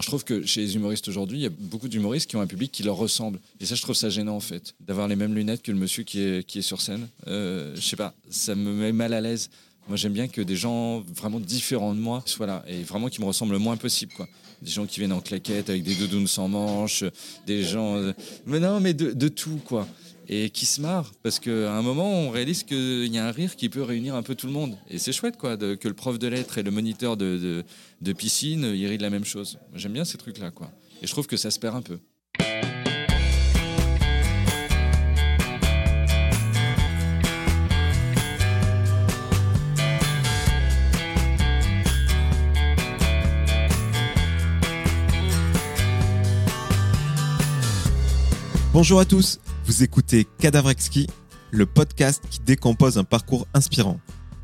Je trouve que chez les humoristes aujourd'hui, il y a beaucoup d'humoristes qui ont un public qui leur ressemble. Et ça, je trouve ça gênant en fait, d'avoir les mêmes lunettes que le monsieur qui est, qui est sur scène. Euh, je sais pas, ça me met mal à l'aise. Moi, j'aime bien que des gens vraiment différents de moi soient là et vraiment qui me ressemblent le moins possible. Des gens qui viennent en claquette avec des doudounes sans manches, des gens. euh, Mais non, mais de, de tout, quoi. Et qui se marrent parce qu'à un moment, on réalise qu'il y a un rire qui peut réunir un peu tout le monde. Et c'est chouette, quoi, que le prof de lettres et le moniteur de, de, piscine, ils rient de la même chose. J'aime bien ces trucs-là, quoi. Et je trouve que ça se perd un peu. Bonjour à tous, vous écoutez Cadavrexki, le podcast qui décompose un parcours inspirant.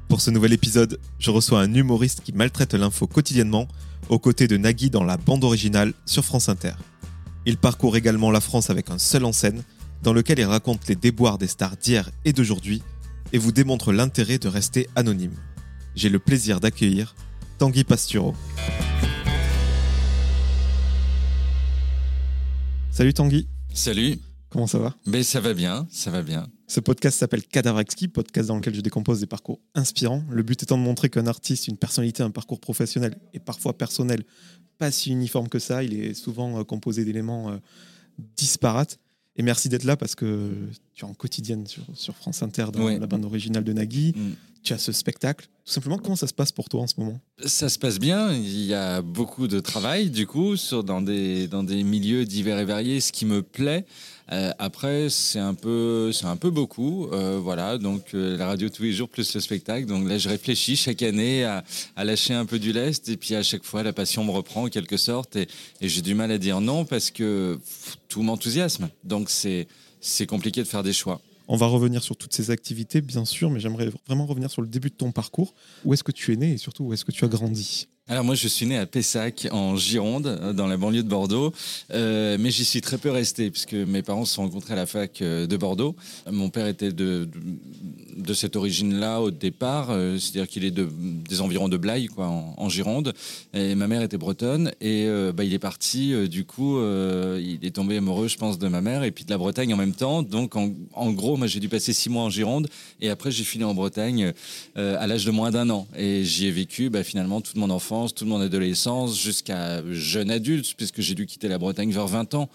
Pour ce nouvel épisode, je reçois un humoriste qui maltraite l'info quotidiennement, aux côtés de Nagui dans la bande originale sur France Inter. Il parcourt également la France avec un seul en scène, dans lequel il raconte les déboires des stars d'hier et d'aujourd'hui, et vous démontre l'intérêt de rester anonyme. J'ai le plaisir d'accueillir Tanguy Pastureau. Salut Tanguy, Salut. Comment ça va? Mais ça va bien, ça va bien. Ce podcast s'appelle Cadavrexki, podcast dans lequel je décompose des parcours inspirants. Le but étant de montrer qu'un artiste, une personnalité, un parcours professionnel et parfois personnel, pas si uniforme que ça. Il est souvent euh, composé d'éléments euh, disparates. Et merci d'être là parce que tu es en quotidienne sur, sur France Inter dans Ouais. la bande originale de Nagui. Mm. Tu as ce spectacle. Tout simplement, comment ça se passe pour toi en ce moment? Ça se passe bien, il y a beaucoup de travail du coup sur, dans, des, dans des milieux divers et variés, ce qui me plaît. Euh, après, c'est un peu, c'est un peu beaucoup, euh, voilà. Donc euh, la radio tous les jours plus le spectacle. Donc là, je réfléchis chaque année à, lâcher un peu du lest et puis à chaque fois la passion me reprend en quelque sorte et, j'ai du mal à dire non parce que tout m'enthousiasme. Donc c'est c'est compliqué de faire des choix. On va revenir sur toutes ces activités, bien sûr, mais j'aimerais vraiment revenir sur le début de ton parcours. Où est-ce que tu es né et surtout où est-ce que tu as grandi? Alors moi je suis né à Pessac en Gironde, euh, dans la banlieue de Bordeaux, Euh, mais j'y suis très peu resté puisque mes parents se sont rencontrés à la fac euh, de Bordeaux. Mon père était de, de, cette origine-là au départ, c'est-à-dire qu'il est de, des environs de Blaye quoi, en, Gironde, et ma mère était bretonne et bah, il est parti du coup, il est tombé amoureux je pense de ma mère et puis de la Bretagne en même temps. Donc en, gros moi j'ai dû passer six mois en Gironde et après j'ai filé en Bretagne à l'âge de moins d'un an. Et j'y ai vécu bah, finalement toute mon enfance, toute mon adolescence, jusqu'à jeune adulte, puisque j'ai dû quitter la Bretagne vers 20 ans.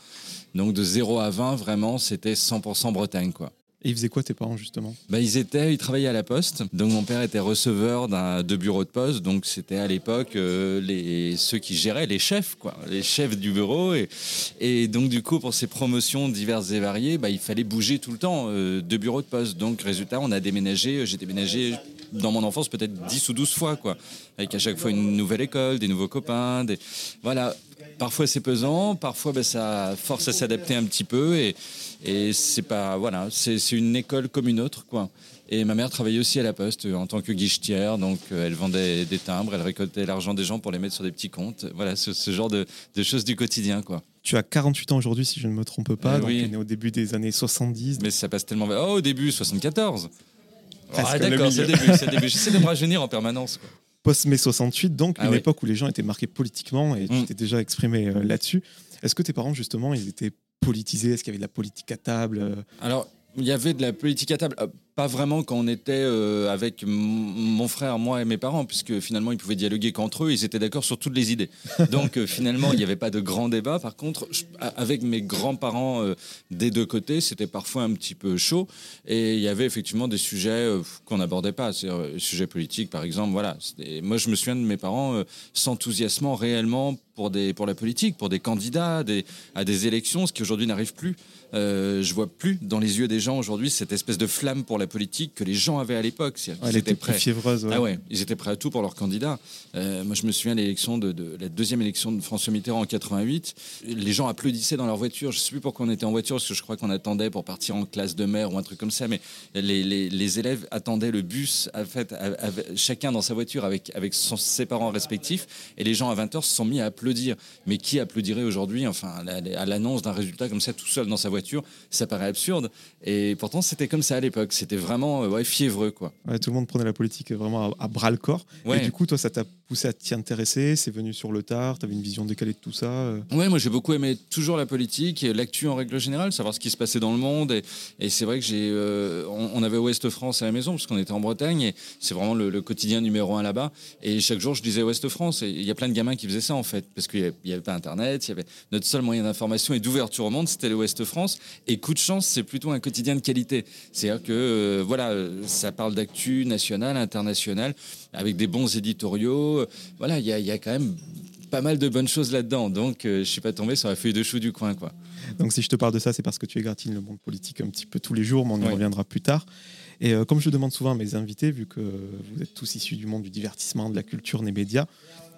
Donc de 0 à 20, vraiment, c'était 100% Bretagne. quoi. Et ils faisaient quoi tes parents justement? Bah, ils étaient, ils travaillaient à la poste. Donc mon père était receveur d'un de bureau de poste. Donc c'était à l'époque euh, les ceux qui géraient les chefs, quoi, les chefs du bureau. Et, et donc du coup pour ces promotions diverses et variées, bah, il fallait bouger tout le temps euh, de bureau de poste. Donc résultat, on a déménagé. J'ai déménagé dans mon enfance peut-être 10 ou 12 fois, quoi, avec à chaque fois une nouvelle école, des nouveaux copains, des voilà. Parfois c'est pesant, parfois bah, ça force à s'adapter un petit peu et, et c'est pas voilà, c'est une école comme une autre quoi. Et ma mère travaillait aussi à la poste euh, en tant que guichetière, donc euh, elle vendait des timbres, elle récoltait l'argent des gens pour les mettre sur des petits comptes. Voilà, ce, ce genre de, de choses du quotidien quoi. Tu as 48 ans aujourd'hui, si je ne me trompe pas. Eh donc oui. tu es né au début des années 70. Mais ça passe tellement vite. Oh, au début 74. Ah d'accord, c'est le début, c'est le début. J'essaie de me rajeunir en permanence. Quoi. Post-mai 68, donc Ah une oui. époque où les gens étaient marqués politiquement et tu Mm. t'es déjà exprimé euh, là-dessus. Est-ce que tes parents, justement, ils étaient politisés? Est-ce qu'il y avait de la politique à table euh? Alors, il y avait de la politique à table. Euh, Pas vraiment quand on était euh, avec mon frère, moi et mes parents, puisque finalement ils pouvaient dialoguer qu'entre eux, ils étaient d'accord sur toutes les idées. Donc euh, finalement, il n'y avait pas de grand débat. Par contre, je- avec mes grands-parents euh, des deux côtés, c'était parfois un petit peu chaud. Et il y avait effectivement des sujets qu'on n'abordait pas. C'est les sujets politiques, par exemple. Voilà. Moi, je me souviens de mes parents s'enthousiasmant réellement pour, des, pour la politique, pour des candidats des, à des élections, ce qui aujourd'hui n'arrive plus. Je vois plus dans les yeux des gens aujourd'hui cette espèce de flamme pour la politique que les gens avaient à l'époque. Elle était prêts. fiévreuse. ouais. Ah ouais, ils étaient prêts à tout pour leur candidat. Euh, moi, je me souviens de l'élection de, de- la deuxième élection de François Mitterrand en 88. Les gens applaudissaient dans leur voiture. Je sais plus pourquoi on était en voiture, parce que je crois qu'on attendait pour partir en classe de mer ou un truc comme ça. Mais les, les- les élèves attendaient le bus, en fait, chacun dans sa voiture avec, avec son- ses parents respectifs. Et les gens à 20h se sont mis à applaudir. Mais qui applaudirait aujourd'hui, enfin, à l'annonce d'un résultat comme ça, tout seul dans sa voiture? Ça paraît absurde. Et pourtant, c'était comme ça à l'époque. C'était vraiment euh, ouais, fiévreux, quoi. Ouais, tout le monde prenait la politique vraiment à, bras le corps. Ouais. Et du coup, toi, ça t'a poussé à t'y intéresser C'est venu sur le tard? Tu avais une vision décalée de tout ça euh? Ouais, moi j'ai beaucoup aimé toujours la politique l'actu en règle générale, savoir ce qui se passait dans le monde. Et, c'est vrai que j'ai, euh, on, avait Ouest France à la maison parce qu'on était en Bretagne et c'est vraiment le, quotidien numéro un là-bas. Et chaque jour je disais Ouest France et il y a plein de gamins qui faisaient ça en fait parce qu'il n'y avait, pas Internet, il y avait notre seul moyen d'information et d'ouverture au monde, c'était le Ouest France. Et coup de chance, c'est plutôt un quotidien de qualité. C'est-à-dire que euh, voilà, ça parle d'actu nationale, internationale, avec des bons éditoriaux. Voilà, il y a, il y a quand même pas mal de bonnes choses là-dedans. Donc, euh, je suis pas tombé sur la feuille de chou du coin, quoi. Donc si je te parle de ça, c'est parce que tu égratines le monde politique un petit peu tous les jours, mais on y Ouais. reviendra plus tard. Et euh, comme je demande souvent à mes invités, vu que vous êtes tous issus du monde du divertissement, de la culture, des médias,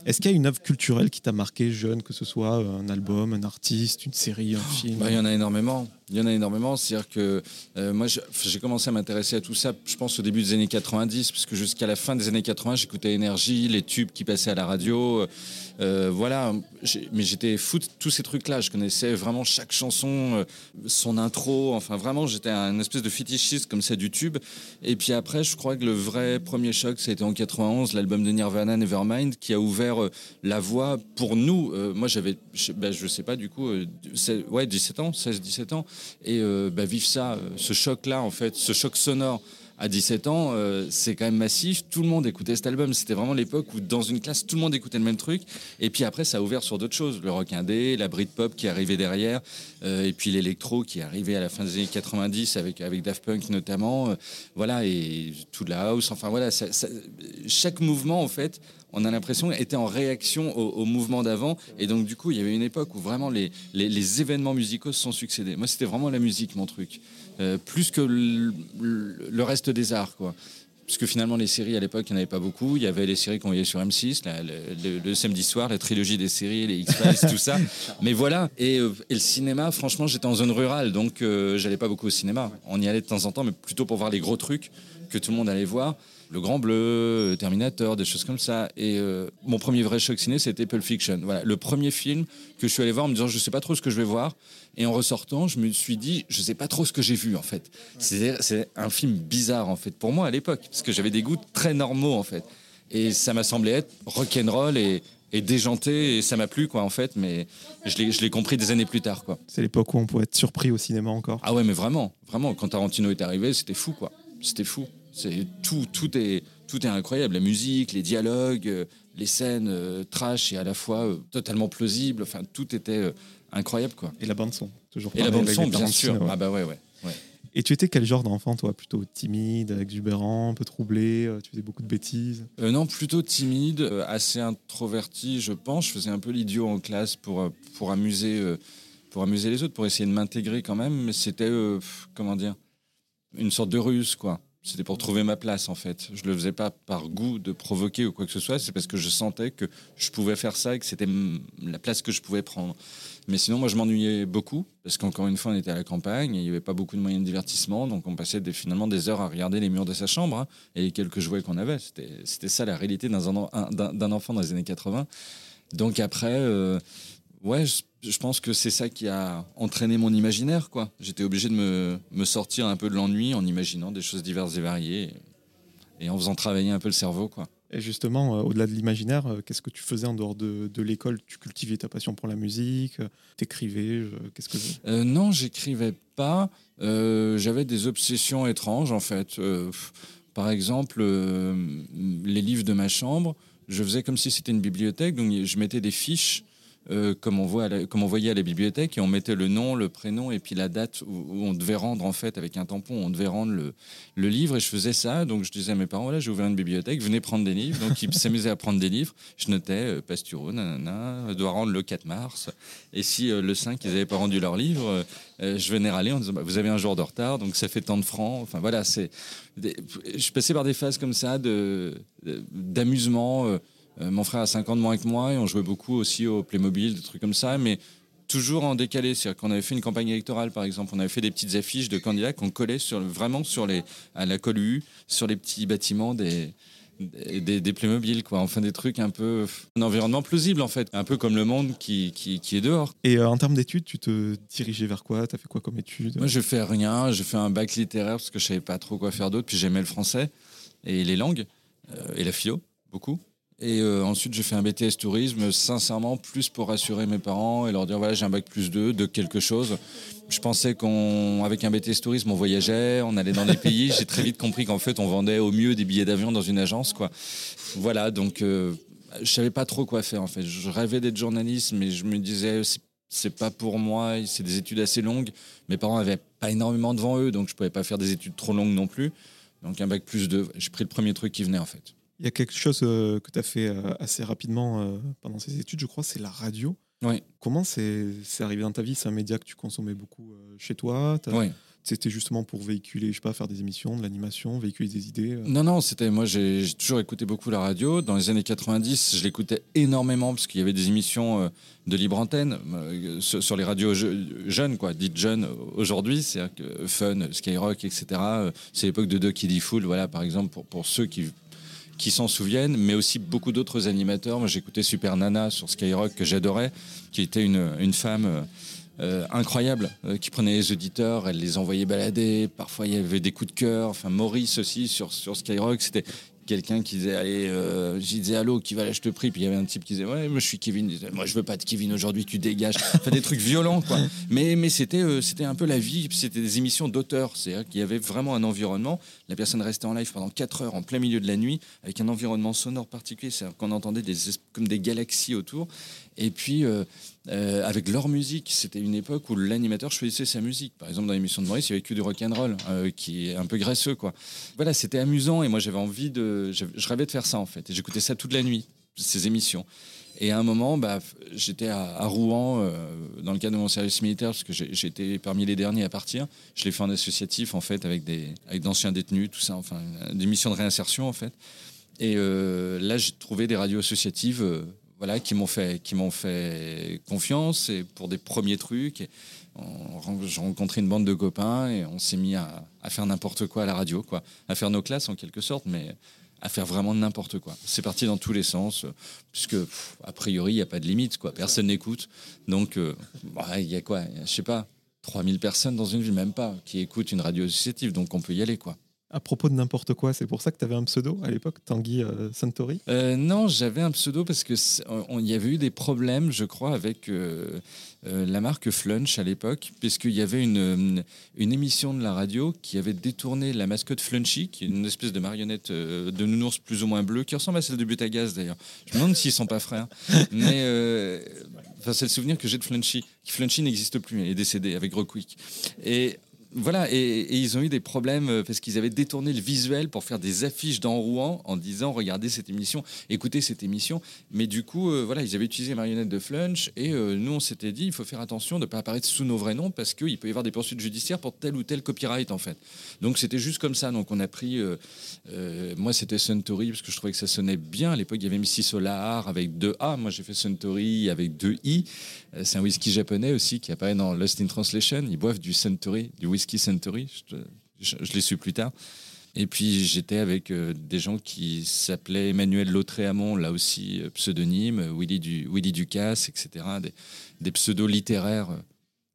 est-ce qu'il y a une œuvre culturelle qui t'a marqué jeune, que ce soit euh, un album, un artiste, une série, un film? Bah, Il y en a énormément. Il y en a énormément. C'est-à-dire que euh, moi, j'ai commencé à m'intéresser à tout ça, je pense, au début des années 90, parce que jusqu'à la fin des années 80, j'écoutais Énergie, les tubes qui passaient à la radio. Euh, voilà. Mais j'étais fou de tous ces trucs-là. Je connaissais vraiment chaque chanson, euh, son intro. Enfin, vraiment, j'étais un espèce de fétichiste comme ça du tube. Et puis après, je crois que le vrai premier choc, ça a été en 91, l'album de Nirvana, Nevermind, qui a ouvert la voie pour nous. Moi, j'avais, je, bah, je sais pas, du coup, ouais, 17 ans, 16, 17 ans. Et euh, bah, ça, euh, ce choc-là, en fait, ce choc sonore à 17 ans, euh, c'est quand même massif. Tout le monde écoutait cet album. C'était vraiment l'époque où, dans une classe, tout le monde écoutait le même truc. Et puis après, ça a ouvert sur d'autres choses. Le rock indé, la Britpop qui arrivait derrière, et puis l'électro qui arrivait à la fin des années 90 avec, avec Daft Punk notamment. Voilà, et tout la house. Enfin voilà, chaque mouvement, en fait, on a l'impression était en réaction au, au mouvement d'avant. Et donc, du coup, il y avait une époque où vraiment les, les, les événements musicaux se sont succédés. Moi, c'était vraiment la musique, mon truc. Euh, plus que le, reste des arts, quoi. Parce que finalement, les séries à l'époque, il n'y en avait pas beaucoup. Il y avait les séries qu'on voyait sur M6, la- le, le- le samedi soir, la trilogie des séries, les X-Files, tout ça. Mais voilà. Et, euh, et le cinéma, franchement, j'étais en zone rurale, donc euh, j'allais pas beaucoup au cinéma. On y allait de temps en temps, mais plutôt pour voir les gros trucs que tout le monde allait voir. Le Grand Bleu, euh, Terminator, des choses comme ça. Et euh, mon premier vrai choc ciné, c'était Pulp Fiction. Voilà, le premier film que je suis allé voir en me disant, je sais pas trop ce que je vais voir. Et en ressortant, je me suis dit, je sais pas trop ce que j'ai vu en fait. C'est un film bizarre en fait pour moi à l'époque, parce que j'avais des goûts très normaux en fait. Et ça m'a semblé être rock'n'roll et, et déjanté, et ça m'a plu quoi en fait. Mais je l'ai je l'ai compris des années plus tard quoi. C'est l'époque où on pouvait être surpris au cinéma encore. Ah ouais, mais vraiment, vraiment, quand Tarantino est arrivé, c'était fou, quoi. C'était fou. C'est tout, tout est, tout est incroyable. La musique, les dialogues, euh, les scènes euh, trash et à la fois euh, totalement plausibles. Enfin, tout était euh, incroyable, quoi. Et la bande son, toujours. Et la bande son, bien sûr. ouais. Ah bah ouais, ouais. ouais. Et tu étais quel genre d'enfant, toi? Plutôt timide, exubérant, un peu troublé Tu faisais beaucoup de bêtises? Non, plutôt timide, assez introverti, je pense. Je faisais un peu l'idiot en classe pour, pour, amuser, pour amuser les autres, pour essayer de m'intégrer quand même. Mais c'était, comment dire, une sorte de ruse, quoi. C'était pour trouver ma place, en fait. Je le faisais pas par goût de provoquer ou quoi que ce soit. C'est parce que je sentais que je pouvais faire ça et que c'était la place que je pouvais prendre. Mais sinon, moi, je m'ennuyais beaucoup parce qu'encore une fois, on était à la campagne et il n'y avait pas beaucoup de moyens de divertissement. Donc, on passait finalement des heures à regarder les murs de sa chambre hein, et les quelques jouets qu'on avait. C'était ça la réalité d'un enfant dans les années 80. Donc, après, euh, ouais, je, je pense que c'est ça qui a entraîné mon imaginaire. quoi. J'étais obligé de me, me sortir un peu de l'ennui en imaginant des choses diverses et variées et, en faisant travailler un peu le cerveau. quoi. Et justement, euh, au-delà de l'imaginaire, euh, qu'est-ce que tu faisais en dehors de, de l'école? Tu cultivais ta passion pour la musique euh, T'écrivais je- Qu'est-ce que Euh, non, j'écrivais pas. Euh, J'avais des obsessions étranges en fait. Euh, par exemple, euh, les livres de ma chambre, je faisais comme si c'était une bibliothèque. Donc je mettais des fiches. Euh, comme, on voyait à la bibliothèque et on mettait le nom, le prénom et puis la date où, on devait rendre en fait avec un tampon, on devait rendre le, livre et je faisais ça. Donc je disais à mes parents voilà j'ai ouvert une bibliothèque, venez prendre des livres. Donc ils s'amusaient à prendre des livres. Je notais euh, Pasturo, nanana, je dois rendre le 4 mars. Et si euh, le 5 ils n'avaient pas rendu leur livre, euh, euh, je venais râler en disant bah, vous avez un jour de retard donc ça fait tant de francs. Enfin voilà c'est je passais par des phases comme ça d'amusement. Euh, mon frère a 5 ans de moins que moi et on jouait beaucoup aussi au Playmobil, des trucs comme ça, mais toujours en décalé. C'est-à-dire qu'on avait fait une campagne électorale, par exemple, on avait fait des petites affiches de candidats qu'on collait sur, vraiment sur les, à la colle U, sur les petits bâtiments des, des, des- des Playmobil, quoi. Enfin, des trucs un peu. Un environnement plausible, en fait. Un peu comme le monde qui, qui, qui est dehors. Et euh, en termes d'études, tu te dirigeais vers quoi? Tu as fait quoi comme études Moi, je fais rien. J'ai fait un bac littéraire parce que je savais pas trop quoi faire d'autre. Puis j'aimais le français et les langues euh, et la philo, beaucoup. Et euh, ensuite, j'ai fait un BTS tourisme, sincèrement, plus pour rassurer mes parents et leur dire voilà, j'ai un bac plus 2 de quelque chose. Je pensais qu'avec un BTS tourisme, on voyageait, on allait dans des pays. J'ai très vite compris qu'en fait, on vendait au mieux des billets d'avion dans une agence. Quoi. Voilà, donc euh, je savais pas trop quoi faire en fait. Je rêvais d'être journaliste, mais je me disais c'est pas pour moi, c'est des études assez longues. Mes parents avaient pas énormément devant eux, donc je pouvais pas faire des études trop longues non plus. Donc un bac plus 2, j'ai pris le premier truc qui venait en fait. Il y a quelque chose euh, que tu as fait euh, assez rapidement euh, pendant ces études, je crois, c'est la radio. Oui. Comment c'est arrivé dans ta vie? C'est un média que tu consommais beaucoup chez toi? C'était justement pour véhiculer, je sais pas, faire des émissions, de l'animation, véhiculer des idées Non, non, c'était moi, j'ai toujours écouté beaucoup la radio. Dans les années 90, je l'écoutais énormément parce qu'il y avait des émissions de libre antenne sur les radios jeunes, quoi, dites jeunes aujourd'hui, c'est-à-dire que Fun, Skyrock, etc. C'est l'époque de Ducky D Fool, voilà, par exemple, pour, pour ceux qui qui s'en souviennent, mais aussi beaucoup d'autres animateurs. Moi, j'écoutais Super Nana sur Skyrock que j'adorais, qui était une, une femme euh, incroyable, euh, qui prenait les auditeurs, elle les envoyait balader. Parfois, il y avait des coups de cœur. Enfin, Maurice aussi sur, sur Skyrock, c'était quelqu'un qui disait allez euh, je disais allô qui va là je te prie puis il y avait un type qui disait ouais moi je suis Kevin. Disait, moi je veux pas de Kevin aujourd'hui tu dégages. Enfin des trucs violents quoi. Mais mais c'était euh, c'était un peu la vie. C'était des émissions d'auteurs. C'est qu'il y avait vraiment un environnement. La personne restait en live pendant 4 heures en plein milieu de la nuit avec un environnement sonore particulier. C'est qu'on entendait des comme des galaxies autour et puis euh, euh, avec leur musique. C'était une époque où l'animateur choisissait sa musique. Par exemple, dans l'émission de Maurice, il y avait que du rock and roll, euh, qui est un peu graisseux, quoi. Voilà, c'était amusant et moi j'avais envie de, je, rêvais de faire ça en fait. Et j'écoutais ça toute la nuit, ces émissions. Et à un moment, bah, j'étais à, Rouen euh, dans le cadre de mon service militaire parce que j'étais parmi les derniers à partir. Je l'ai fait en associatif en fait avec des avec d'anciens détenus, tout ça, enfin des missions de réinsertion en fait. Et là, j'ai trouvé des radios associatives voilà, qui m'ont fait, qui m'ont fait confiance et pour des premiers trucs. J'ai rencontré une bande de copains et on s'est mis à, faire n'importe quoi à la radio, quoi, à faire nos classes en quelque sorte, mais à faire vraiment n'importe quoi. C'est parti dans tous les sens, puisque a priori il n'y a pas de limite, quoi. Personne n'écoute, donc euh, bah, il y a quoi, je sais pas, 3000 personnes dans une ville, même pas, qui écoutent une radio associative, donc on peut y aller, quoi à propos de n'importe quoi. C'est pour ça que tu avais un pseudo à l'époque, Tanguy euh, Santori euh, Non, j'avais un pseudo parce qu'il y avait eu des problèmes, je crois, avec euh, la marque Flunch à l'époque, puisqu'il y avait une, une émission de la radio qui avait détourné la mascotte Flunchy, qui est une espèce de marionnette de nounours plus ou moins bleu, qui ressemble à celle de Butagaz d'ailleurs. Je me demande s'ils sont pas frères. Mais c'est le souvenir que j'ai de Flunchy. Flunchy n'existe plus, il est décédé avec Rockwick. Et voilà, et, ils ont eu des problèmes euh, parce qu'ils avaient détourné le visuel pour faire des affiches dans Rouen en disant regardez cette émission, écoutez cette émission. Mais du coup, euh, voilà, ils avaient utilisé marionnette de Flunch et euh, nous on s'était dit il faut faire attention de ne pas apparaître sous nos vrais noms parce qu'il peut y avoir des poursuites judiciaires pour tel ou tel copyright en fait. Donc c'était juste comme ça. Donc on a pris, moi c'était Suntory parce que je trouvais que ça sonnait bien. À l'époque il y avait Missy Solar avec deux A, moi j'ai fait Suntory avec deux I. C'est un whisky japonais aussi qui apparaît dans Lost in Translation. Ils boivent du Suntory, du whisky Whisky Century, je, l'ai su plus tard. Et puis j'étais avec euh, des gens qui s'appelaient Emmanuel Lautréamont, là aussi euh, pseudonyme, Willy, du, Willy Ducasse, etc. Des, des pseudos littéraires. Euh,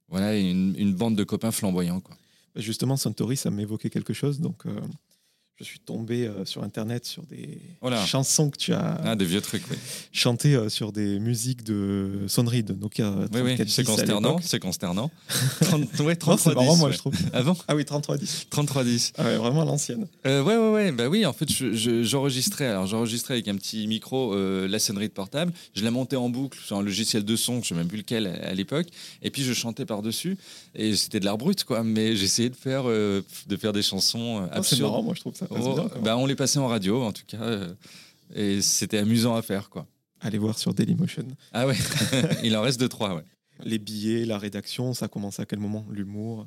voilà, une, une, bande de copains flamboyants. Quoi. Bah, justement, Suntory, ça m'évoquait quelque chose. Donc, je suis tombé euh, sur Internet sur des chansons que tu as ah, des vieux trucs, oui. chantées euh, sur des musiques de sonnerie de Nokia. Oui, oui, c'est consternant. C'est consternant. 30, ouais, 33 c'est marrant, moi, je trouve. Avant ah, ah oui, 3310. 3310. Ah ouais, vraiment l'ancienne. Euh, ouais, ouais, ouais. Bah oui, en fait, j'enregistrais. alors, j'enregistrais avec un petit micro euh, la sonnerie de portable. Je la montais en boucle sur un logiciel de son, je ne sais même plus lequel à, l'époque. Et puis, je chantais par-dessus. Et c'était de l'art brut, quoi. Mais j'essayais de faire, de faire des chansons absurdes. c'est marrant, moi, je trouve ça. Oh, bah, on les passait en radio, en tout cas. Euh, et c'était amusant à faire, quoi. Allez voir sur Dailymotion. Ah ouais, il en reste deux, trois, ouais. Les billets, la rédaction, ça commence à quel moment? L'humour?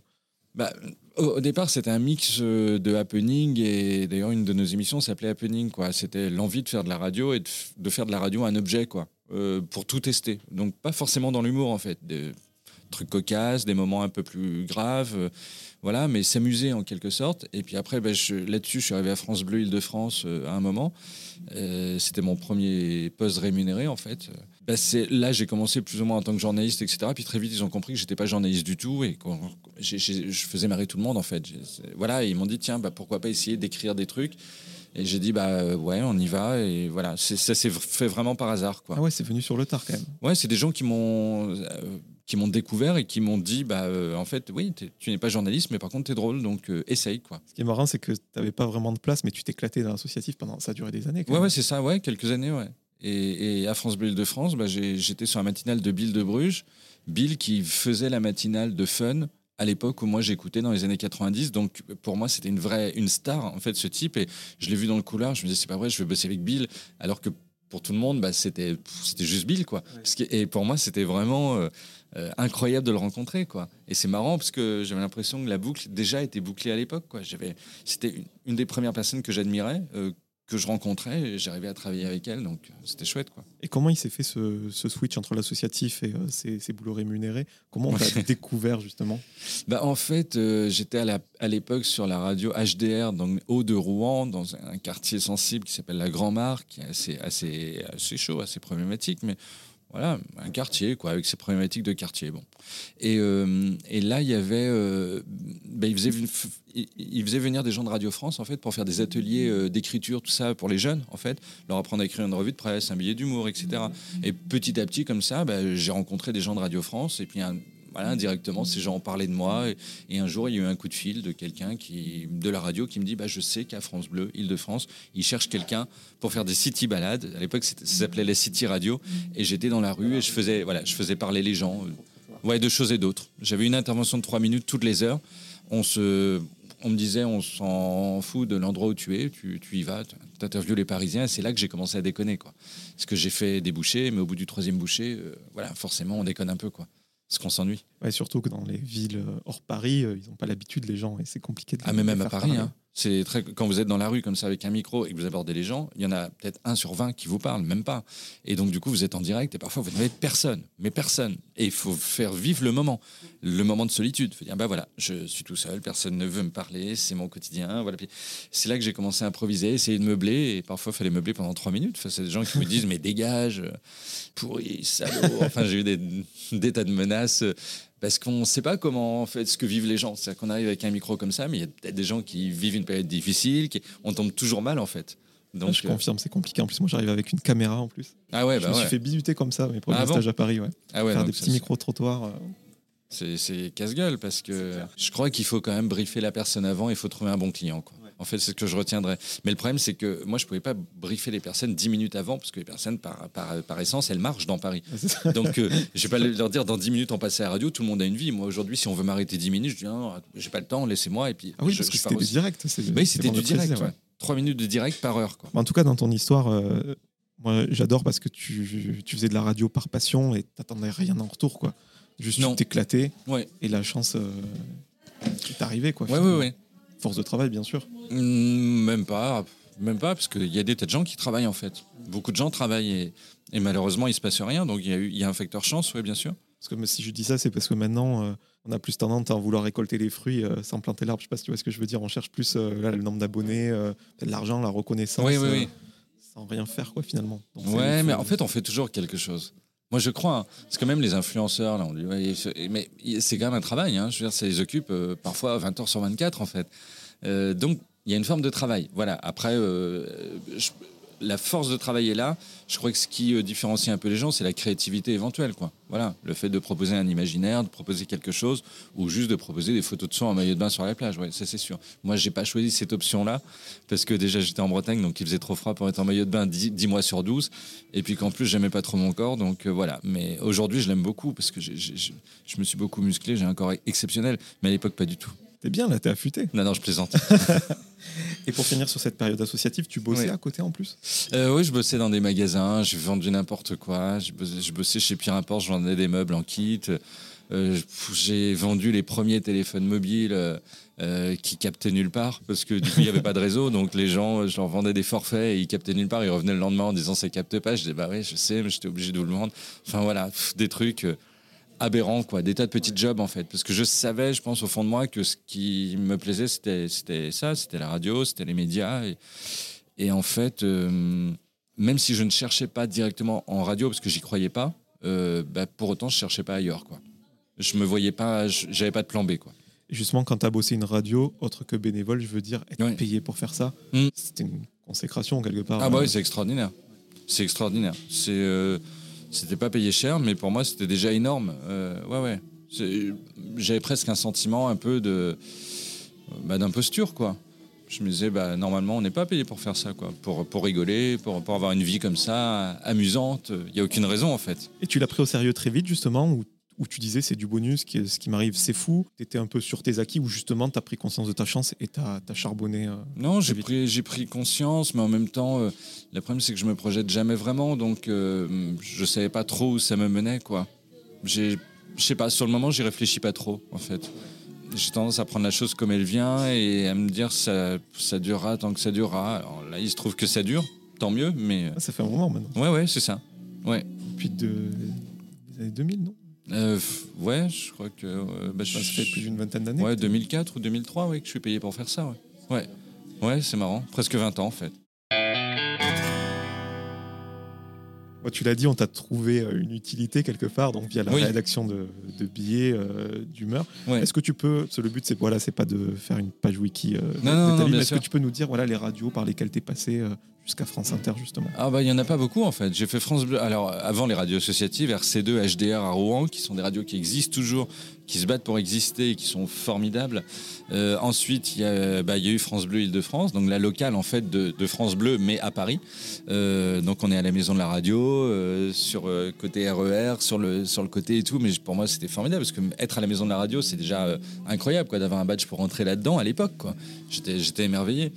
Bah, au, départ, c'était un mix euh, de happening et d'ailleurs une de nos émissions s'appelait Happening. Quoi. C'était l'envie de faire de la radio et de, faire de la radio un objet, quoi, euh, pour tout tester. Donc pas forcément dans l'humour en fait, des trucs cocasses, des moments un peu plus graves voilà, mais s'amuser en quelque sorte. Et puis après, ben, là-dessus, je suis arrivé à France Bleu Île-de-France euh, à un moment. Euh, c'était mon premier poste rémunéré en fait. bah, c'est là j'ai commencé plus ou moins en tant que journaliste, etc. Puis très vite ils ont compris que j'étais pas journaliste du tout et que je faisais marrer tout le monde en fait. Voilà, et ils m'ont dit tiens bah pourquoi pas essayer d'écrire des trucs? Et j'ai dit bah euh, ouais on y va et voilà ça s'est fait vraiment par hasard quoi. Ah ouais, c'est venu sur le tard quand même. Ouais, c'est des gens qui m'ont euh, qui m'ont découvert et qui m'ont dit bah euh, en fait oui tu n'es pas journaliste mais par contre t'es drôle donc euh, essaye quoi. Ce qui est marrant, c'est que tu n'avais pas vraiment de place, mais tu t'éclatais dans l'associatif pendant. Ça a duré des années. Quand Ouais ouais c'est ça ouais quelques années ouais. Et, et à France Bleu de France bah, j'étais sur la matinale de Bill de Bruges, Bill qui faisait la matinale de Fun à l'époque où moi j'écoutais dans les années 90 donc pour moi c'était une vraie une star en fait ce type et je l'ai vu dans le couloir je me disais c'est pas vrai je vais bosser avec Bill alors que pour tout le monde bah, c'était c'était juste Bill quoi Parce que- et pour moi c'était vraiment euh, euh, incroyable de le rencontrer quoi. Et c'est marrant parce que j'avais l'impression que la boucle déjà était bouclée à l'époque quoi. J'avais c'était une, une des premières personnes que j'admirais euh, que je rencontrais et j'arrivais à travailler avec elle donc euh, c'était chouette quoi. Et comment il s'est fait ce, ce switch entre l'associatif et ses, boulots rémunérés? Comment on t'a découvert justement? Bah, en fait, j'étais à la- l'époque sur la radio HDR, le haut de Rouen, dans un quartier sensible qui s'appelle la Grand-Mare, qui est assez, assez, assez chaud, assez problématique, mais voilà, un quartier, quoi, avec ses problématiques de quartier. Bon. Et, euh, là, il y avait. euh, il, faisait, il- venir des gens de Radio France, en fait, pour faire des ateliers euh, d'écriture, tout ça, pour les jeunes, en fait, leur apprendre à écrire une revue de presse, un billet d'humour, etc. Et petit à petit, comme ça, bah, j'ai rencontré des gens de Radio France, et puis voilà, indirectement, ces gens ont parlé de moi. Et, un jour, il y a eu un coup de fil de quelqu'un de la radio qui me dit bah, Je sais qu'à France Bleu, Île-de-France, ils cherchent quelqu'un pour faire des city balades. À l'époque, ça s'appelait la City Radio. Et j'étais dans la rue et je faisais, voilà, je faisais parler les gens. euh, Ouais, de choses et d'autres. J'avais une intervention de trois minutes toutes les heures. On, se, on me disait On s'en fout de l'endroit où tu es, tu, y vas, tu interviews les Parisiens. C'est là que j'ai commencé à déconner. Quoi. Parce que j'ai fait des bouchées, mais au bout du troisième bouché, euh, voilà, forcément, on déconne un peu. Quoi. Parce qu'on s'ennuie. Ouais, Surtout que dans les villes euh, hors Paris, euh, ils n'ont pas l'habitude, les gens, et c'est compliqué de Ah, mais même à Paris, hein. c'est très quand vous êtes dans la rue comme ça avec un micro et que vous abordez les gens, il y en a peut-être un sur 20 qui vous parle, même pas. Et donc du coup, vous êtes en direct et parfois vous n'avez personne, mais personne. Et il faut faire vivre le moment, le moment de solitude. Faut dire bah voilà, je suis tout seul, personne ne veut me parler, c'est mon quotidien. Voilà. C'est là que j'ai commencé à improviser, essayer de meubler et parfois il fallait meubler pendant trois minutes face à des gens qui me disent mais dégage, euh, pourri, salaud. Enfin j'ai eu des, des tas de menaces. Parce qu'on ne sait pas comment en fait ce que vivent les gens. C'est-à-dire qu'on arrive avec un micro comme ça, mais il y a peut-être des gens qui vivent une période difficile, qui on tombe toujours mal en fait. Donc, Ah, je euh, confirme, c'est compliqué. En plus, moi, j'arrive avec une caméra en plus. ah ouais, je bah me ouais. suis fait bisuter comme ça, mes premiers Ah bon stages à Paris. Ouais. Ah ouais, Faire donc des petits c'est- micro-trottoirs. euh, C'est c'est casse-gueule parce que je crois qu'il faut quand même briefer la personne avant, il faut trouver un bon client. Quoi. En fait, c'est ce que je retiendrai. Mais le problème, c'est que moi, je pouvais pas briefer les personnes 10 minutes avant parce que les personnes, par, par, par essence, elles marchent dans Paris. Donc, euh, je vais pas leur dire dans 10 minutes, on passe à la radio, tout le monde a une vie. Moi, aujourd'hui, si on veut m'arrêter 10 minutes, je dis non, j'ai pas le temps, laissez-moi. Et puis, Ah oui, je, parce que c'était du direct. Oui, c'était du direct. ouais. ouais. 3 minutes de direct par heure. Quoi. En tout cas, dans ton histoire, euh, moi, j'adore parce que tu, tu faisais de la radio par passion et t'attendais rien en retour, quoi. Juste t'éclatais Ouais, et la chance euh, est arrivée, quoi. ouais, ouais. finalement. ouais. Force de travail, bien sûr. Mm, Même pas, même pas, parce qu'il y a des tas de gens qui travaillent en fait. Beaucoup de gens travaillent et, et malheureusement il se passe rien. Donc il y a, y un facteur chance, oui bien sûr. Parce que si je dis ça, c'est parce que maintenant, euh, on a plus tendance à vouloir récolter les fruits euh, sans planter l'arbre. Je sais pas si tu vois ce que je veux dire. On cherche plus euh, là, le nombre d'abonnés, l'argent, la reconnaissance, Oui, oui, oui. sans rien faire, quoi, finalement. Donc, Ouais, mais en fait on fait toujours quelque chose. Moi je crois, hein, parce que même les influenceurs, là, mais c'est quand même un travail. Hein, je veux dire, ça les occupe euh, parfois 20 heures sur 24 en fait. Euh, donc il y a une forme de travail. Voilà. Après, euh, je- la force de travail est là. Je crois que ce qui euh, différencie un peu les gens, c'est la créativité éventuelle. Quoi. Voilà. Le fait de proposer un imaginaire, de proposer quelque chose, ou juste de proposer des photos de soi en maillot de bain sur la plage. Ouais, ça c'est sûr. Moi, j'ai pas choisi cette option-là parce que déjà j'étais en Bretagne, donc il faisait trop froid pour être en maillot de bain 10, 10 mois sur 12. Et puis qu'en plus, j'aimais pas trop mon corps. Donc euh, voilà. Mais aujourd'hui, je l'aime beaucoup parce que je me suis beaucoup musclé. J'ai un corps exceptionnel. Mais à l'époque, pas du tout. T'es bien, là, t'es affûté. Non, non, je plaisante. Et pour finir sur cette période associative, tu bossais Oui. à côté en plus? Euh, oui, je bossais dans des magasins, j'ai vendu n'importe quoi. Je bossais, je bossais chez Pierre Import, je vendais des meubles en kit. Euh, j'ai vendu les premiers téléphones mobiles euh, euh, qui captaient nulle part parce que du coup il n'y avait pas de réseau. Donc les gens, je leur vendais des forfaits et ils captaient nulle part. Ils revenaient le lendemain en disant ça capte pas. Je disais bah oui, je sais, mais j'étais obligé de vous le vendre. Enfin voilà, pff, des trucs. Aberrants quoi des tas de petits jobs en fait parce que je savais je pense au fond de moi que ce qui me plaisait c'était c'était ça c'était la radio c'était les médias et, et en fait euh, même si je ne cherchais pas directement en radio parce que j'y croyais pas, euh, bah, pour autant je cherchais pas ailleurs quoi. Je me voyais pas, j'avais pas de plan B quoi. Justement, quand tu as bossé une radio, autre que bénévole, je veux dire, être Ouais. payé pour faire ça, Mm. c'était une consécration quelque part. Ah bah Euh, oui, c'est extraordinaire. C'est extraordinaire. C'est, euh, c'était pas payé cher, mais pour moi c'était déjà énorme. Euh, ouais ouais. J'avais presque un sentiment un peu de bah, d'imposture quoi. Je me disais bah normalement on n'est pas payé pour faire ça quoi, pour pour rigoler, pour, pour avoir une vie comme ça amusante. Il y a aucune raison en fait. Et tu l'as pris au sérieux très vite, justement, où, où tu disais c'est du bonus, qui- ce qui m'arrive c'est fou. Tu étais un peu sur tes acquis, où justement tu as pris conscience de ta chance et tu as, charbonné. euh. Non, j'ai pris, j'ai pris conscience, mais en même temps, euh, le problème c'est que je me projette jamais vraiment, donc euh, je savais pas trop où ça me menait, quoi. Je sais pas, sur le moment, j'y réfléchis pas trop, en fait. J'ai tendance à prendre la chose comme elle vient et à me dire ça, ça durera tant que ça durera. Alors là, il se trouve que ça dure, tant mieux, mais Ah, ça fait un moment maintenant, ouais, ouais, c'est ça. Ouais, depuis de, les années 2000, non? Euh, ouais, je crois que euh, bah, Ça je- fait plus d'une vingtaine d'années. Ouais, 2004 ou 2003, ouais, que je suis payé pour faire ça, ouais. Ouais, ouais c'est marrant, presque 20 ans en fait. Moi, tu l'as dit, on t'a trouvé euh, une utilité quelque part, donc via la Oui. rédaction de, de billets euh, d'humeur. Ouais. Est-ce que tu peux, parce que le but c'est voilà, c'est pas de faire une page wiki euh, Non, non, non, est-ce que tu peux nous dire voilà les radios par lesquelles t'es passé euh, jusqu'à France Inter justement? Ah bah il y en a pas beaucoup en fait. J'ai fait France Bleu. Alors avant les radios associatives, RC2, HDR à Rouen, qui sont des radios qui existent toujours, qui se battent pour exister qui sont formidables. Euh, ensuite il y, a, bah, il y a eu France Bleu Île-de-France, donc la locale en fait de, France Bleu, mais à Paris. Euh, donc on est à la maison de la radio, euh, sur euh, côté RER, sur le sur le côté et tout. Mais pour moi c'était formidable parce que être à la maison de la radio c'est déjà incroyable d'avoir un badge pour rentrer là-dedans à l'époque. J'étais émerveillé.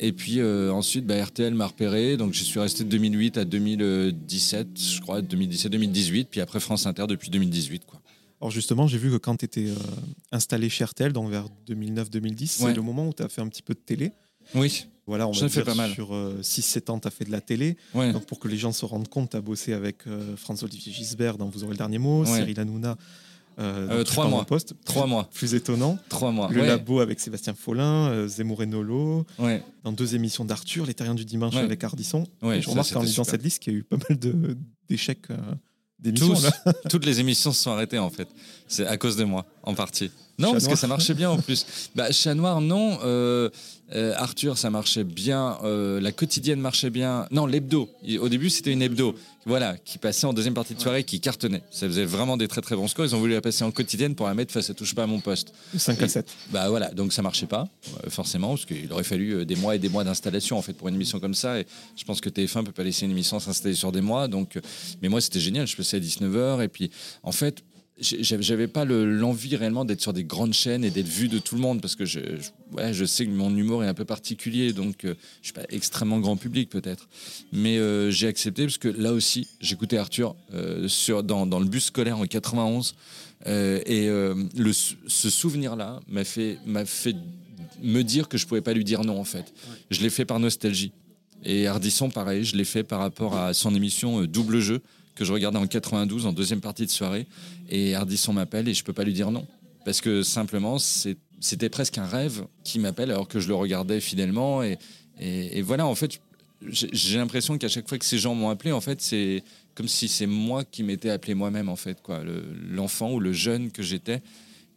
Et puis ensuite, bah, RTL m'a repéré, donc je suis resté de 2008 à 2017, je crois, 2017-2018, puis après France Inter depuis 2018. Quoi. Alors justement, j'ai vu que quand tu étais installé chez RTL, donc vers 2009-2010, c'est le moment où tu as fait un petit peu de télé. Oui, Voilà, on va dire pas mal. sur 6-7 ans, tu as fait de la télé. ouais. Donc pour que les gens se rendent compte, tu as bossé avec euh, François-Olivier Gisbert dans Vous aurez le dernier mot, Ouais. Cyril Hanouna euh, Euh, trois mois. poste. Trois mois, Plus étonnant. trois mois. Le. Labo avec Sébastien Follin, euh, Zemmour et Nolo, dans deux émissions d'Arthur, Les Terriens du Dimanche avec Ardisson. Et je remarque c'était en lisant cette liste qu'il y a eu pas mal d'échecs euh, d'émissions. Tous, là. toutes les émissions se sont arrêtées en fait. C'est à cause de moi, en partie. Non, Chat parce Noir. que ça marchait bien en plus. Bah, Chat Noir, non. Euh, euh, Arthur, ça marchait bien. Euh, la quotidienne marchait bien. Non, l'hebdo. Au début, c'était une hebdo. Voilà, qui passait en deuxième partie de soirée, qui cartonnait. Ça faisait vraiment des très très bons scores. Ils ont voulu la passer en quotidienne pour la mettre face à Touche pas à mon poste. 5 à 7. Bah voilà, donc ça marchait pas, euh, forcément, parce qu'il aurait fallu des mois et des mois d'installation en fait pour une émission comme ça. Et je pense que TF1 peut pas laisser une émission s'installer sur des mois. Donc, mais moi c'était génial, je passais à 19h et puis en fait. J'avais pas le- l'envie réellement d'être sur des grandes chaînes et d'être vu de tout le monde parce que je, je- ouais, je sais que mon humour est un peu particulier donc euh, je suis pas extrêmement grand public peut-être mais euh, j'ai accepté parce que là aussi j'écoutais Arthur euh, sur, dans, dans le bus scolaire en 91 euh, et le, ce souvenir-là m'a fait, m'a fait me dire que je pouvais pas lui dire non en fait. Je l'ai fait par nostalgie. Et Ardisson, pareil, je l'ai fait par rapport à son émission Double Jeu que je regardais en 92 en deuxième partie de soirée. Et Ardisson m'appelle et je peux pas lui dire non parce que simplement c'était presque un rêve qui m'appelle alors que je le regardais fidèlement et, et, voilà en fait j'ai l'impression qu'à chaque fois que ces gens m'ont appelé en fait c'est comme si c'est moi qui m'étais appelé moi-même en fait quoi Le- l'enfant ou le jeune que j'étais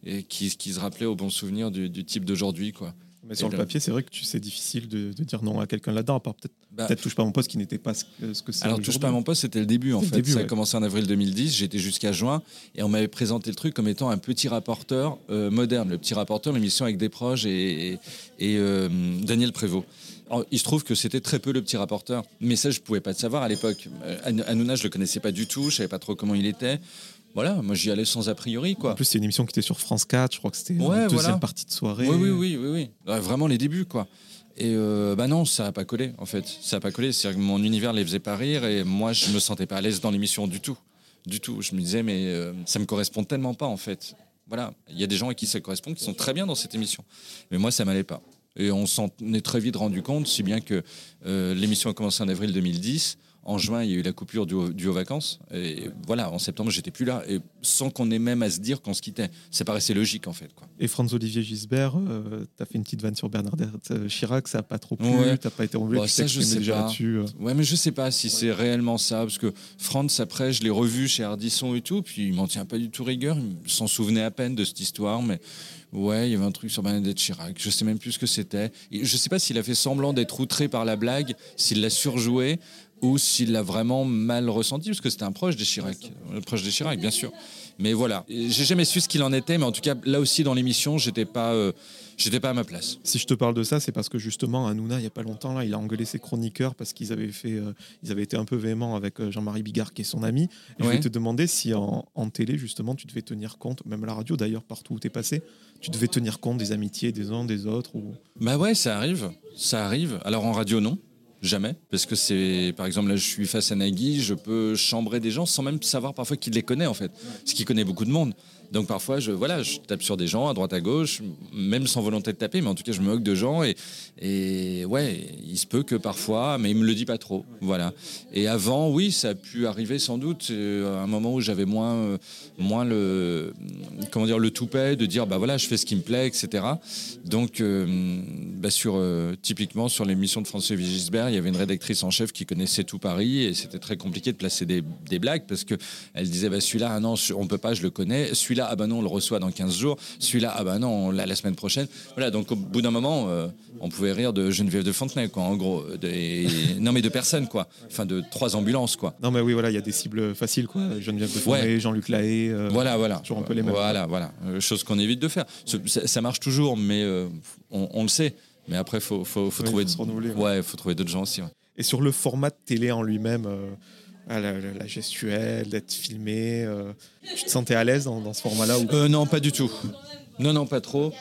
et qui, qui se rappelait au bon souvenir du, du type d'aujourd'hui quoi Mais sur Et le là- papier, c'est vrai que tu- c'est difficile de, de dire non à quelqu'un là-dedans, à part peut-être Bah, touche pas mon poste qui n'était pas ce que, ce que c'est. Alors, touche pas à mon poste, c'était le début en fait. début, ça ouais. a commencé en avril 2010, j'étais jusqu'à juin et on m'avait présenté le truc comme étant un petit rapporteur euh, moderne. Le petit rapporteur, l'émission avec des proches et, et, et, euh, Daniel Prévost. Alors, il se trouve que c'était très peu le petit rapporteur, mais ça je pouvais pas le savoir à l'époque. Euh, An- Hanouna, je le connaissais pas du tout, je savais pas trop comment il était. Voilà, moi j'y allais sans a priori quoi. En plus, c'est une émission qui était sur France 4, je crois que c'était Ouais, la deuxième voilà. partie de soirée. Oui, oui, oui, oui, oui. Ouais, Vraiment les débuts, quoi. Et euh, bah non, ça n'a pas collé, en fait. Ça n'a pas collé. C'est-à-dire que mon univers les faisait pas rire et moi, je me sentais pas à l'aise dans l'émission du tout. Du tout. Je me disais, mais euh, ça me correspond tellement pas, en fait. Voilà. Il y a des gens à qui ça correspond qui sont très bien dans cette émission. Mais moi, ça m'allait pas. Et on s'en est très vite rendu compte, si bien que euh, l'émission a commencé en avril 2010. En juin, il y a eu la coupure du, du aux vacances. Et voilà, en septembre, j'étais plus là. Et sans qu'on ait même à se dire qu'on se quittait. Ça paraissait logique, en fait. Quoi. Et Franz-Olivier Gisbert, euh, tu as fait une petite vanne sur Bernadette euh, Chirac, ça n'a pas trop plu, Ouais. t'as pas été enlevé, tu ça, je sais déjà pas. là-dessus. euh. Ouais, mais je sais pas si c'est réellement ça, parce que Franz, après, je l'ai revu chez Ardisson et tout, puis il m'en tient pas du tout rigueur, il s'en souvenait à peine de cette histoire, mais ouais, il y avait un truc sur Bernadette Chirac, je sais même plus ce que c'était. Et Je sais pas s'il a fait semblant d'être outré par la blague, s'il l'a surjoué, ou s'il l'a vraiment mal ressenti, parce que c'était un proche des Chirac, un proche des Chirac, bien sûr. Mais voilà, j'ai jamais su ce qu'il en était, mais en tout cas, là aussi, dans l'émission, j'étais pas, euh, j'étais pas à ma place. Si je te parle de ça, c'est parce que justement, Hanouna, il n'y a pas longtemps, là, il a engueulé ses chroniqueurs parce qu'ils avaient, fait, euh, ils avaient été un peu véhéments avec euh, Jean-Marie Bigard, qui est son ami. Et Je voulais te demander si en, en télé, justement, tu devais tenir compte, même à la radio d'ailleurs, partout où tu es passé, tu devais tenir compte des amitiés des uns des autres. Ou... Bah ouais, ça arrive, ça arrive. Alors en radio, non, jamais, parce que c'est, par exemple, là, je suis face à Nagui, je peux chambrer des gens sans même savoir parfois qui les connaît en fait, parce qu'il connaît beaucoup de monde. Donc parfois, je, voilà, je tape sur des gens à droite à gauche, même sans volonté de taper, mais en tout cas, je me moque de gens et, ouais, il se peut que parfois, mais il me le dit pas trop, voilà. Et avant, oui, ça a pu arriver sans doute euh, à un moment où j'avais moins, euh, moins le, comment dire, le toupet de dire, bah voilà, je fais ce qui me plaît, etc. Donc, euh, bah sur, euh, typiquement sur l'émission de François Gisbert, il y avait une rédactrice en chef qui connaissait tout Paris et c'était très compliqué de placer des, des blagues parce que elle disait, bah celui-là, ah non, on peut pas, je le connais. Celui-là, ah bah non, on le reçoit dans 15 jours. Celui-là, ah bah non, on l'a la semaine prochaine. Voilà, donc au bout d'un moment, euh, on pouvait rire de Geneviève de Fontenay, quoi, en gros. Des- non, mais de personnes, quoi. Enfin, de trois ambulances, quoi. Non, mais oui, voilà, il y a des cibles faciles, quoi. Geneviève de Fontenay, Jean-Luc Lahaye. euh, Voilà, voilà. toujours un peu les mêmes. Voilà, voilà. Euh, chose qu'on évite de faire. Ça, ça marche toujours, mais euh, on, on le sait. Mais après, faut, faut, faut trouver. faut ouais. ouais, faut trouver d'autres gens aussi. ouais. Et sur le format de télé en lui-même, ah, la, gestuelle, d'être filmé, euh, tu te sentais à l'aise dans, dans ce format-là ou... Euh, non, pas du tout. Non, non, pas trop.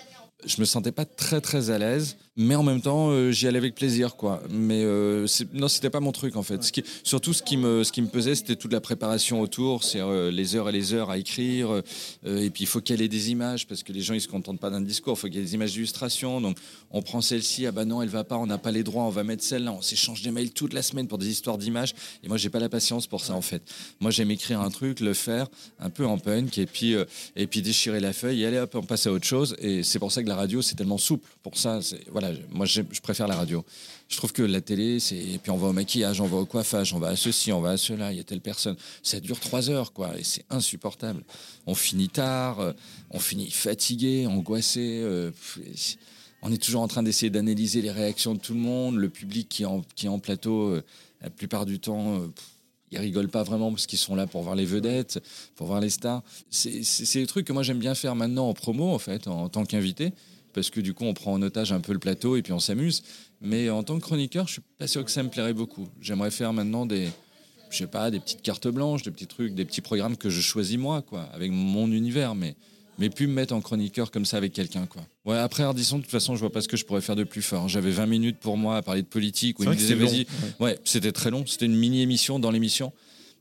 Je me sentais pas très très à l'aise, mais en même temps, euh, j'y allais avec plaisir, quoi. Mais euh, non, c'était pas mon truc en fait. Surtout, ce qui me, ce qui me pesait, c'était toute la préparation autour, c'est euh, les heures et les heures à écrire. euh, et puis, il faut qu'elle ait des images parce que les gens ils se contentent pas d'un discours. Il faut qu'il y ait des images d'illustration. Donc, on prend celle-ci. Ah bah non, elle va pas. On n'a pas les droits. On va mettre celle-là. On s'échange des mails toute la semaine pour des histoires d'images. Et moi, j'ai pas la patience pour ça en fait. Moi, j'aime écrire un truc, le faire un peu en punk et puis et puis déchirer la feuille et allez hop, on passe à autre chose. Et c'est pour ça que la radio, c'est tellement souple. Pour ça, c'est moi je préfère la radio. Je trouve que la télé, c'est et puis on va au maquillage, on va au coiffage, on va à ceci, on va à cela. Il y a telle personne. Ça dure trois heures, quoi, et c'est insupportable. On finit tard, euh, on finit fatigué, angoissé. euh, on est toujours en train d'essayer d'analyser les réactions de tout le monde, le public qui est en, plateau, euh, la plupart du temps. pff, ils rigolent pas vraiment parce qu'ils sont là pour voir les vedettes, pour voir les stars. C'est des trucs que moi j'aime bien faire maintenant en promo, en fait, en, tant qu'invité, parce que du coup on prend en otage un peu le plateau et puis on s'amuse. Mais en tant que chroniqueur, je suis pas sûr que ça me plairait beaucoup. J'aimerais faire maintenant des, je sais pas, des petites cartes blanches, des petits trucs, des petits programmes que je choisis moi, quoi, avec mon univers, mais mais plus me mettre en chroniqueur comme ça avec quelqu'un, quoi. Ouais, après Ardisson, de toute façon, je vois pas ce que je pourrais faire de plus fort. J'avais 20 minutes pour moi à parler de politique, où il me disait long, Ouais, c'était très long. C'était une mini-émission dans l'émission.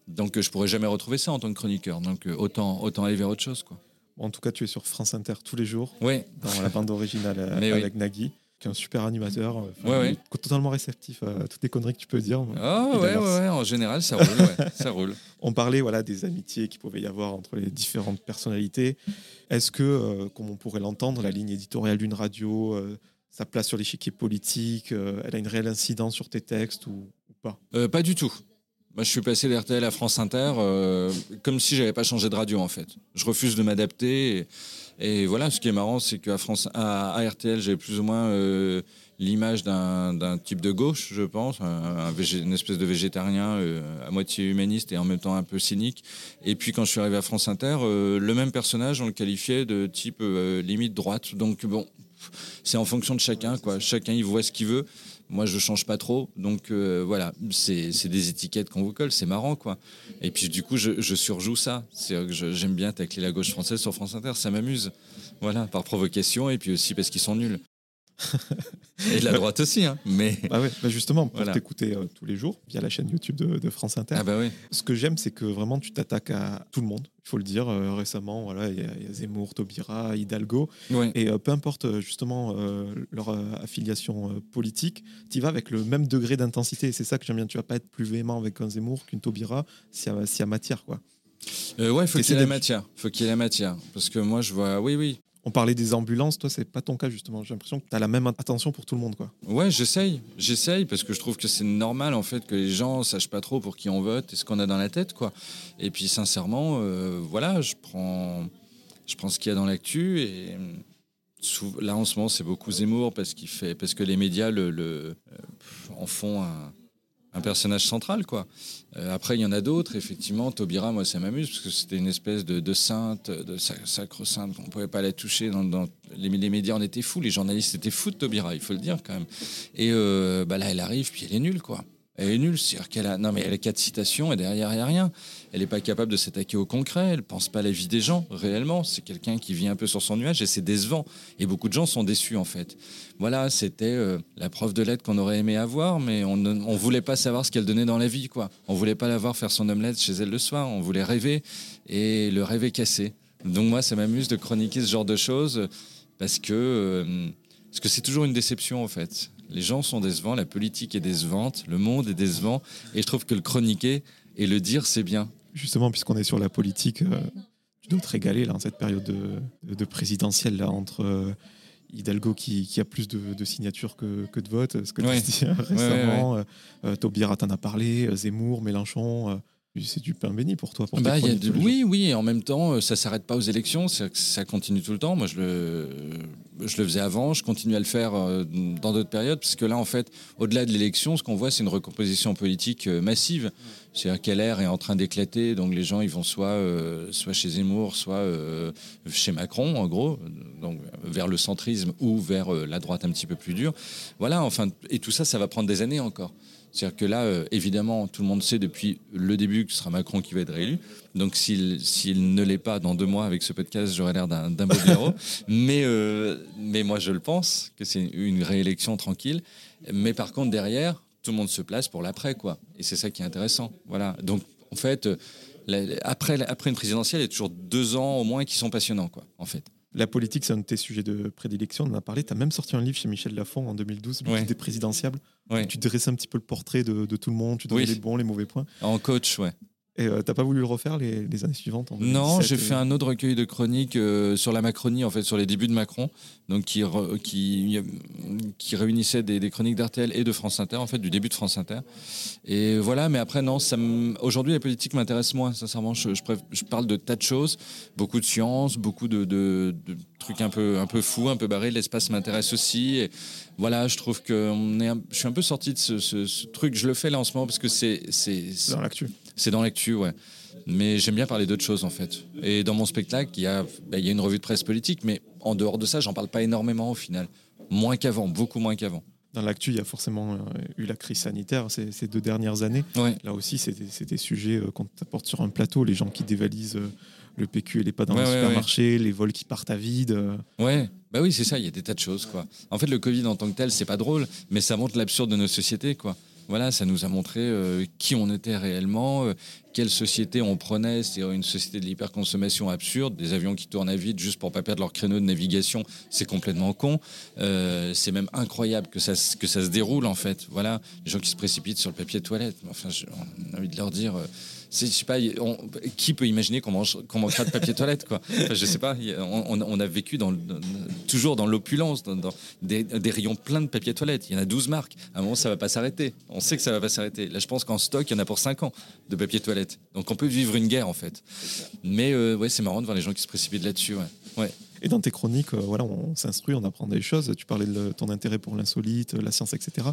Donc, euh, je pourrais jamais retrouver ça en tant que chroniqueur. Donc, euh, autant, autant aller vers autre chose. Quoi. En tout cas, tu es sur France Inter tous les jours, Oui, dans la bande originale oui. avec Nagui, qui est un super animateur, enfin, Ouais, ouais. il est totalement réceptif à toutes les conneries que tu peux dire. oh, Il ouais, ouais, en général, ça roule. ouais, ça roule. On parlait voilà, des amitiés qu'il pouvait y avoir entre les différentes personnalités. Est-ce que, euh, comme on pourrait l'entendre, la ligne éditoriale d'une radio, euh, sa place sur l'échiquier politique, euh, elle a une réelle incidence sur tes textes ou, ou pas? Pas du tout. Moi, je suis passé d'RTL à France Inter euh, comme si j'avais pas changé de radio, en fait. Je refuse de m'adapter. Et, voilà, ce qui est marrant, c'est qu'à France, à, RTL, j'avais plus ou moins euh, l'image d'un type de gauche, je pense, une espèce de végétarien euh, à moitié humaniste et en même temps un peu cynique. Et puis quand je suis arrivé à France Inter, le même personnage, on le qualifiait de type limite droite. Donc bon, c'est en fonction de chacun, quoi. Chacun il voit ce qu'il veut. Moi, je change pas trop, donc euh, voilà, c'est des étiquettes qu'on vous colle, c'est marrant, quoi. Et puis du coup, je, surjoue ça. C'est j'aime bien tacler la gauche française sur France Inter, ça m'amuse. Voilà, par provocation et puis aussi parce qu'ils sont nuls. Et de la droite aussi, hein. Mais Bah ouais, bah justement, pour Voilà. t'écouter euh, tous les jours via la chaîne YouTube de, de France Inter. ah bah oui. Ce que j'aime, c'est que vraiment tu t'attaques à tout le monde. Il faut le dire. Euh, récemment, voilà, il y, a- il y a Zemmour, Taubira, Hidalgo, Ouais. et euh, peu importe justement leur affiliation politique, tu vas avec le même degré d'intensité. Et c'est ça que j'aime bien. Tu vas pas être plus véhément avec un Zemmour qu'une Taubira s'il y, a- s'il y a matière, quoi. Ouais, faut qu'il y ait la matière. Faut qu'il y ait la matière. Parce que moi, je vois. Oui, oui. On parlait des ambulances, toi, c'est pas ton cas justement. J'ai l'impression que tu as la même attention pour tout le monde, quoi. Ouais, j'essaye. J'essaye parce que je trouve que c'est normal en fait que les gens sachent pas trop pour qui on vote et ce qu'on a dans la tête, quoi. Et puis sincèrement, euh, voilà, je prends, je prends ce qu'il y a dans l'actu et là en ce moment c'est beaucoup Zemmour parce qu'il fait, parce que les médias le, le euh, en font un, un personnage central, quoi. Euh, après, il y en a d'autres, effectivement. Taubira, moi, ça m'amuse parce que c'était une espèce de, sainte, de sac- sacro-sainte. On pouvait pas la toucher. Dans, les, médias en étaient fous, les journalistes étaient fous de Taubira, il faut le dire quand même. Et euh, bah là, elle arrive, puis elle est nulle, quoi. Elle est nulle, c'est-à-dire qu'elle a, non mais elle a quatre citations et derrière il n'y a rien. Elle n'est pas capable de s'attaquer au concret. Elle pense pas à la vie des gens réellement. C'est quelqu'un qui vit un peu sur son nuage et c'est décevant. Et beaucoup de gens sont déçus en fait. Voilà, c'était euh, la preuve de lettres qu'on aurait aimé avoir, mais on ne voulait pas savoir ce qu'elle donnait dans la vie, quoi. On voulait pas la voir faire son omelette chez elle le soir. On voulait rêver et le rêve est cassé. Donc moi, ça m'amuse de chroniquer ce genre de choses parce que euh, parce que c'est toujours une déception en fait. Les gens sont décevants, la politique est décevante, le monde est décevant, et je trouve que le chroniquer et le dire, c'est bien. Justement, puisqu'on est sur la politique, euh, tu dois te régaler là, en cette période de, de, de présidentielle là, entre euh, Hidalgo qui, qui a plus de, de signatures que, que de votes, ce que Ouais. tu récemment, euh, euh, Taubira t'en a parlé, euh, Zemmour, Mélenchon, euh, c'est du pain béni pour toi. Pour Bah, y a de- oui, oui, en même temps, euh, ça s'arrête pas aux élections, ça continue tout le temps. Moi, je le, je le faisais avant, je continue à le faire euh, dans d'autres périodes, parce que là, en fait, au-delà de l'élection, ce qu'on voit, c'est une recomposition politique euh, massive. C'est-à-dire qu'LR est en train d'éclater, donc les gens, ils vont soit, euh, soit chez Zemmour, soit euh, chez Macron, en gros, donc vers le centrisme ou vers euh, la droite un petit peu plus dure. Voilà, enfin, et tout ça, ça va prendre des années encore. C'est-à-dire que là, euh, évidemment, tout le monde sait depuis le début que ce sera Macron qui va être réélu. Donc s'il ne l'est pas dans deux mois avec ce podcast, j'aurai l'air d'un beau blaireau. mais, euh, mais moi, je le pense, que c'est une réélection tranquille. Mais par contre, derrière, tout le monde se place pour l'après, quoi. Et c'est ça qui est intéressant. Voilà. Donc, en fait, euh, la- après, après une présidentielle, il y a toujours deux ans au moins qui sont passionnants, quoi, en fait. La politique, c'est un de tes sujets de prédilection, on en a parlé. Tu as même sorti un livre chez Michel Lafon en 2012, le Ouais. des présidentiables. Ouais. Tu dressais un petit peu le portrait de, de tout le monde, tu donnais Oui. les bons, les mauvais points. En coach, ouais. Et euh, t'as pas voulu le refaire les, les années suivantes en Non, 2017, j'ai fait un autre recueil de chroniques euh, sur la Macronie, en fait, sur les débuts de Macron, donc qui, re- qui, qui réunissait des, des chroniques d'RTL et de France Inter, en fait, du début de France Inter. Et voilà, mais après, non, ça aujourd'hui, la politique m'intéresse moins, sincèrement. Je, je, parle de tas de choses, beaucoup de sciences, beaucoup de, de- de trucs un peu, un peu fous, un peu barrés. L'espace m'intéresse aussi. Et voilà, je trouve que on est un- je suis un peu sorti de ce, ce- ce truc. Je le fais là en ce moment parce que C'est dans l'actu. C'est dans l'actu, ouais. Mais j'aime bien parler d'autres choses, en fait. Et dans mon spectacle, il y, a, bah, il y a une revue de presse politique, mais en dehors de ça, j'en parle pas énormément au final. Moins qu'avant, beaucoup moins qu'avant. Dans l'actu, il y a forcément euh, eu la crise sanitaire ces, ces deux dernières années. Ouais. Là aussi, c'est des, sujets euh, qu'on t'apporte sur un plateau. Les gens qui dévalisent euh, le PQ et les pas dans Ouais, le ouais, supermarché, les vols qui partent à vide. Ouais, bah oui, c'est ça, il y a des tas de choses, quoi. En fait, le Covid en tant que tel, c'est pas drôle, mais ça montre l'absurde de nos sociétés, quoi. Voilà, ça nous a montré euh, qui on était réellement, euh, quelle société on prenait, c'est-à-dire une société de l'hyperconsommation absurde, des avions qui tournent à vide juste pour pas perdre leur créneau de navigation, c'est complètement con. Euh, c'est même incroyable que ça, que ça se déroule en fait. Voilà, les gens qui se précipitent sur le papier de toilette. Enfin, a envie de leur dire, je sais pas, qui peut imaginer qu'on mange, qu'on mangera de papier toilette quoi Enfin, Je sais pas. On, a- vécu dans, toujours dans l'opulence, dans, des, rayons pleins de papier toilette. Il y en a 12 marques. À un moment, ça va pas s'arrêter. On sait que ça va pas s'arrêter. Là, je pense qu'en stock, il y en a pour 5 ans de papier toilette. Donc, on peut vivre une guerre en fait. Mais euh, ouais, c'est marrant de voir les gens qui se précipitent là-dessus. Ouais. Et dans tes chroniques, euh, voilà, on s'instruit, on apprend des choses. Tu parlais de ton intérêt pour l'insolite, la science, etc.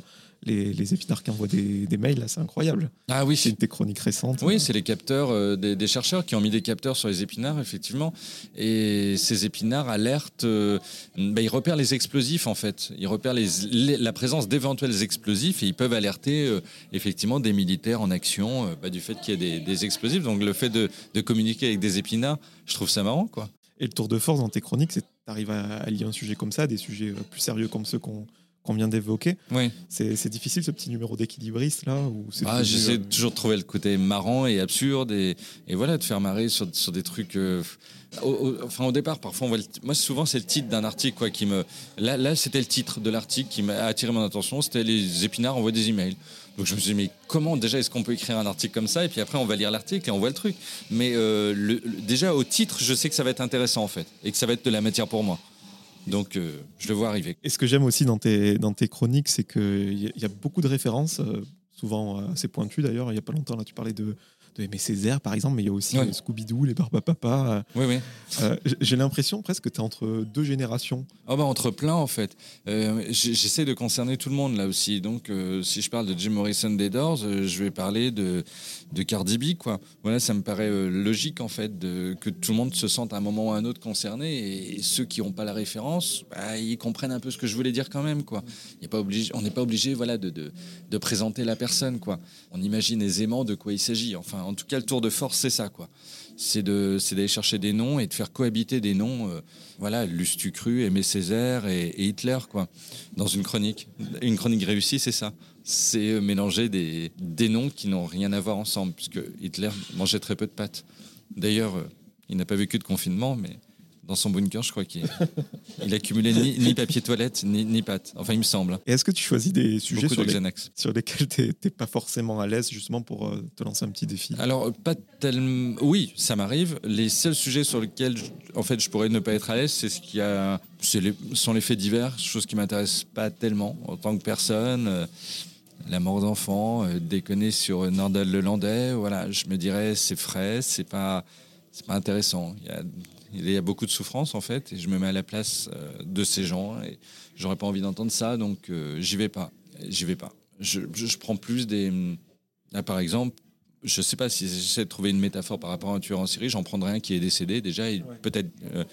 Les, les épinards qui envoient des, des mails, là, c'est incroyable. Ah oui, C'est une de tes chroniques récentes. Oui, c'est les capteurs, euh, des, des chercheurs qui ont mis des capteurs sur les épinards, effectivement. Et ces épinards alertent, euh, bah, ils repèrent les explosifs, en fait. Ils repèrent les, les- la présence d'éventuels explosifs et ils peuvent alerter, euh, effectivement, des militaires en action euh, bah, du fait qu'il y a des, des explosifs. Donc, le fait de, de communiquer avec des épinards, je trouve ça marrant, quoi. Et le tour de force dans tes chroniques, c'est tu arrives à, à lier un sujet comme ça, des sujets euh, plus sérieux comme ceux qu'on qu'on vient d'évoquer. Oui. C'est difficile ce petit numéro d'équilibriste là Ah, J'essaie euh, toujours de trouver le côté marrant et absurde et, et voilà, de faire marrer sur, sur des trucs. euh, au, au- enfin, au départ, parfois, on voit le ti- moi, souvent, c'est le titre d'un article quoi, qui me. Là, là c'était le titre de l'article qui m'a attiré mon attention c'était Les épinards envoient des emails. Donc, je me suis dit, mais comment déjà est-ce qu'on peut écrire un article comme ça Et puis après, on va lire l'article et on voit le truc. Mais euh, déjà, au titre, je sais que ça va être intéressant en fait et que ça va être de la matière pour moi. Donc, euh, je le vois arriver. Et ce que j'aime aussi dans tes, dans tes chroniques, c'est qu'il y, y a beaucoup de références, euh, souvent assez pointues d'ailleurs. Il n'y a pas longtemps, là, tu parlais de, de Aimé Césaire, par exemple, mais il y a aussi Ouais. euh, Scooby-Doo, les Barbapapa. Oui, oui. Euh, J'ai l'impression presque que tu es entre deux générations. Ah bah entre plein en fait. Euh, J'essaie de concerner tout le monde là aussi. Donc euh, si je parle de Jim Morrison des Doors, je vais parler de, de Cardi B quoi. Voilà, ça me paraît logique en fait de, que tout le monde se sente à un moment ou à un autre concerné et, ceux qui n'ont pas la référence, bah, ils comprennent un peu ce que je voulais dire quand même quoi. Il y a pas obligé, on n'est pas obligé voilà de, de, de présenter la personne quoi. On imagine aisément de quoi il s'agit. Enfin en tout cas le tour de force c'est ça quoi. C'est de d'aller chercher des noms et de faire cohabiter des noms euh, voilà Lustucru Aimé Césaire et, et Hitler quoi dans une chronique. Une chronique réussie c'est ça. C'est euh, mélanger des, des noms qui n'ont rien à voir ensemble puisque Hitler mangeait très peu de pâtes. D'ailleurs euh, il n'a pas vécu de confinement mais dans son bunker je crois qu'il il accumulait ni, ni papier toilette ni, ni pâtes enfin il me semble Et est-ce que tu choisis des sujets sur, de les- Xanax sur lesquels tu n'es pas forcément à l'aise, justement pour euh, te lancer un petit défi? Alors, pas tellement. Oui, ça m'arrive. Les seuls sujets sur lesquels, je- en fait, je pourrais ne pas être à l'aise, c'est ce qui a, les, sont les faits divers, chose qui m'intéresse pas tellement en tant que personne. Euh, La mort d'enfants, euh, déconner sur Nordal Lelandais, voilà, je me dirais c'est frais, c'est pas, c'est pas intéressant. Il y a, il y a beaucoup de souffrance en fait, et je me mets à la place euh, de ces gens, et j'aurais pas envie d'entendre ça, donc euh, j'y vais pas, j'y vais pas. Je, je- je prends plus des, là, par exemple, je sais pas si j'essaie de trouver une métaphore par rapport à un tueur en série, j'en prendrais un qui est décédé déjà, et peut-être euh,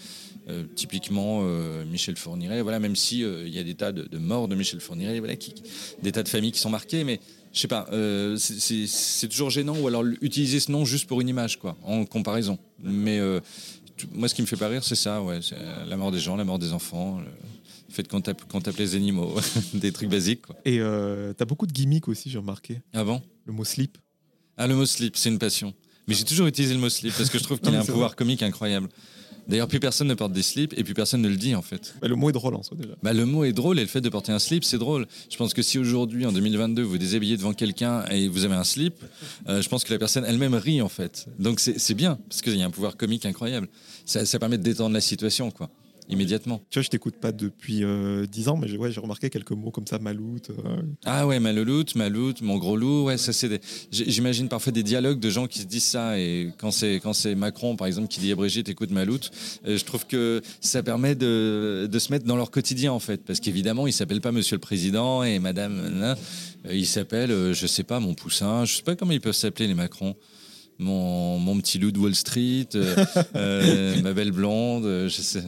euh, typiquement Michel Fourniret, voilà, même si il y a des tas de, de morts de Michel Fourniret, voilà, qui, des tas de familles qui sont marquées, mais je sais pas, euh, c'est- toujours gênant, ou alors utiliser ce nom juste pour une image, quoi, en comparaison. Mais euh, moi, ce qui me fait pas rire, c'est ça, ouais, c'est la mort des gens, la mort des enfants, le fait qu'on tape, qu'on tape les animaux, des trucs basiques, quoi. Et euh, tu as beaucoup de gimmicks aussi, j'ai remarqué. Ah bon? Le mot slip. Ah, le mot slip, c'est une passion. Mais j'ai toujours utilisé le mot slip parce que je trouve qu'il a un pouvoir comique incroyable. D'ailleurs, plus personne ne porte des slips et plus personne ne le dit en fait. Bah, le mot est drôle en soi déjà. Bah, le mot est drôle et le fait de porter un slip, c'est drôle. Je pense que si aujourd'hui, en 2022, vous déshabillez devant quelqu'un et vous avez un slip, euh, je pense que la personne elle-même rit en fait. Donc c'est bien parce qu'il y a un pouvoir comique incroyable. Ça, ça permet de détendre la situation, quoi, immédiatement. Tu vois, je t'écoute pas depuis euh, 10 ans, mais j'ai ouais, remarqué quelques mots comme ça, maloute. euh, Ah ouais, ma louloute, ma louloute, mon gros loup, ouais, ça c'est des... J'imagine parfois des dialogues de gens qui se disent ça et quand c'est quand c'est Macron par exemple qui dit à Brigitte écoute ma louloute, euh, je trouve que ça permet de, de se mettre dans leur quotidien en fait parce qu'évidemment ils s'appellent pas Monsieur le Président et Madame, nan, euh, ils s'appellent je sais pas mon poussin, je sais pas comment ils peuvent s'appeler les Macron. Mon, mon petit loup de Wall Street, euh, euh, ma belle blonde, euh, je sais,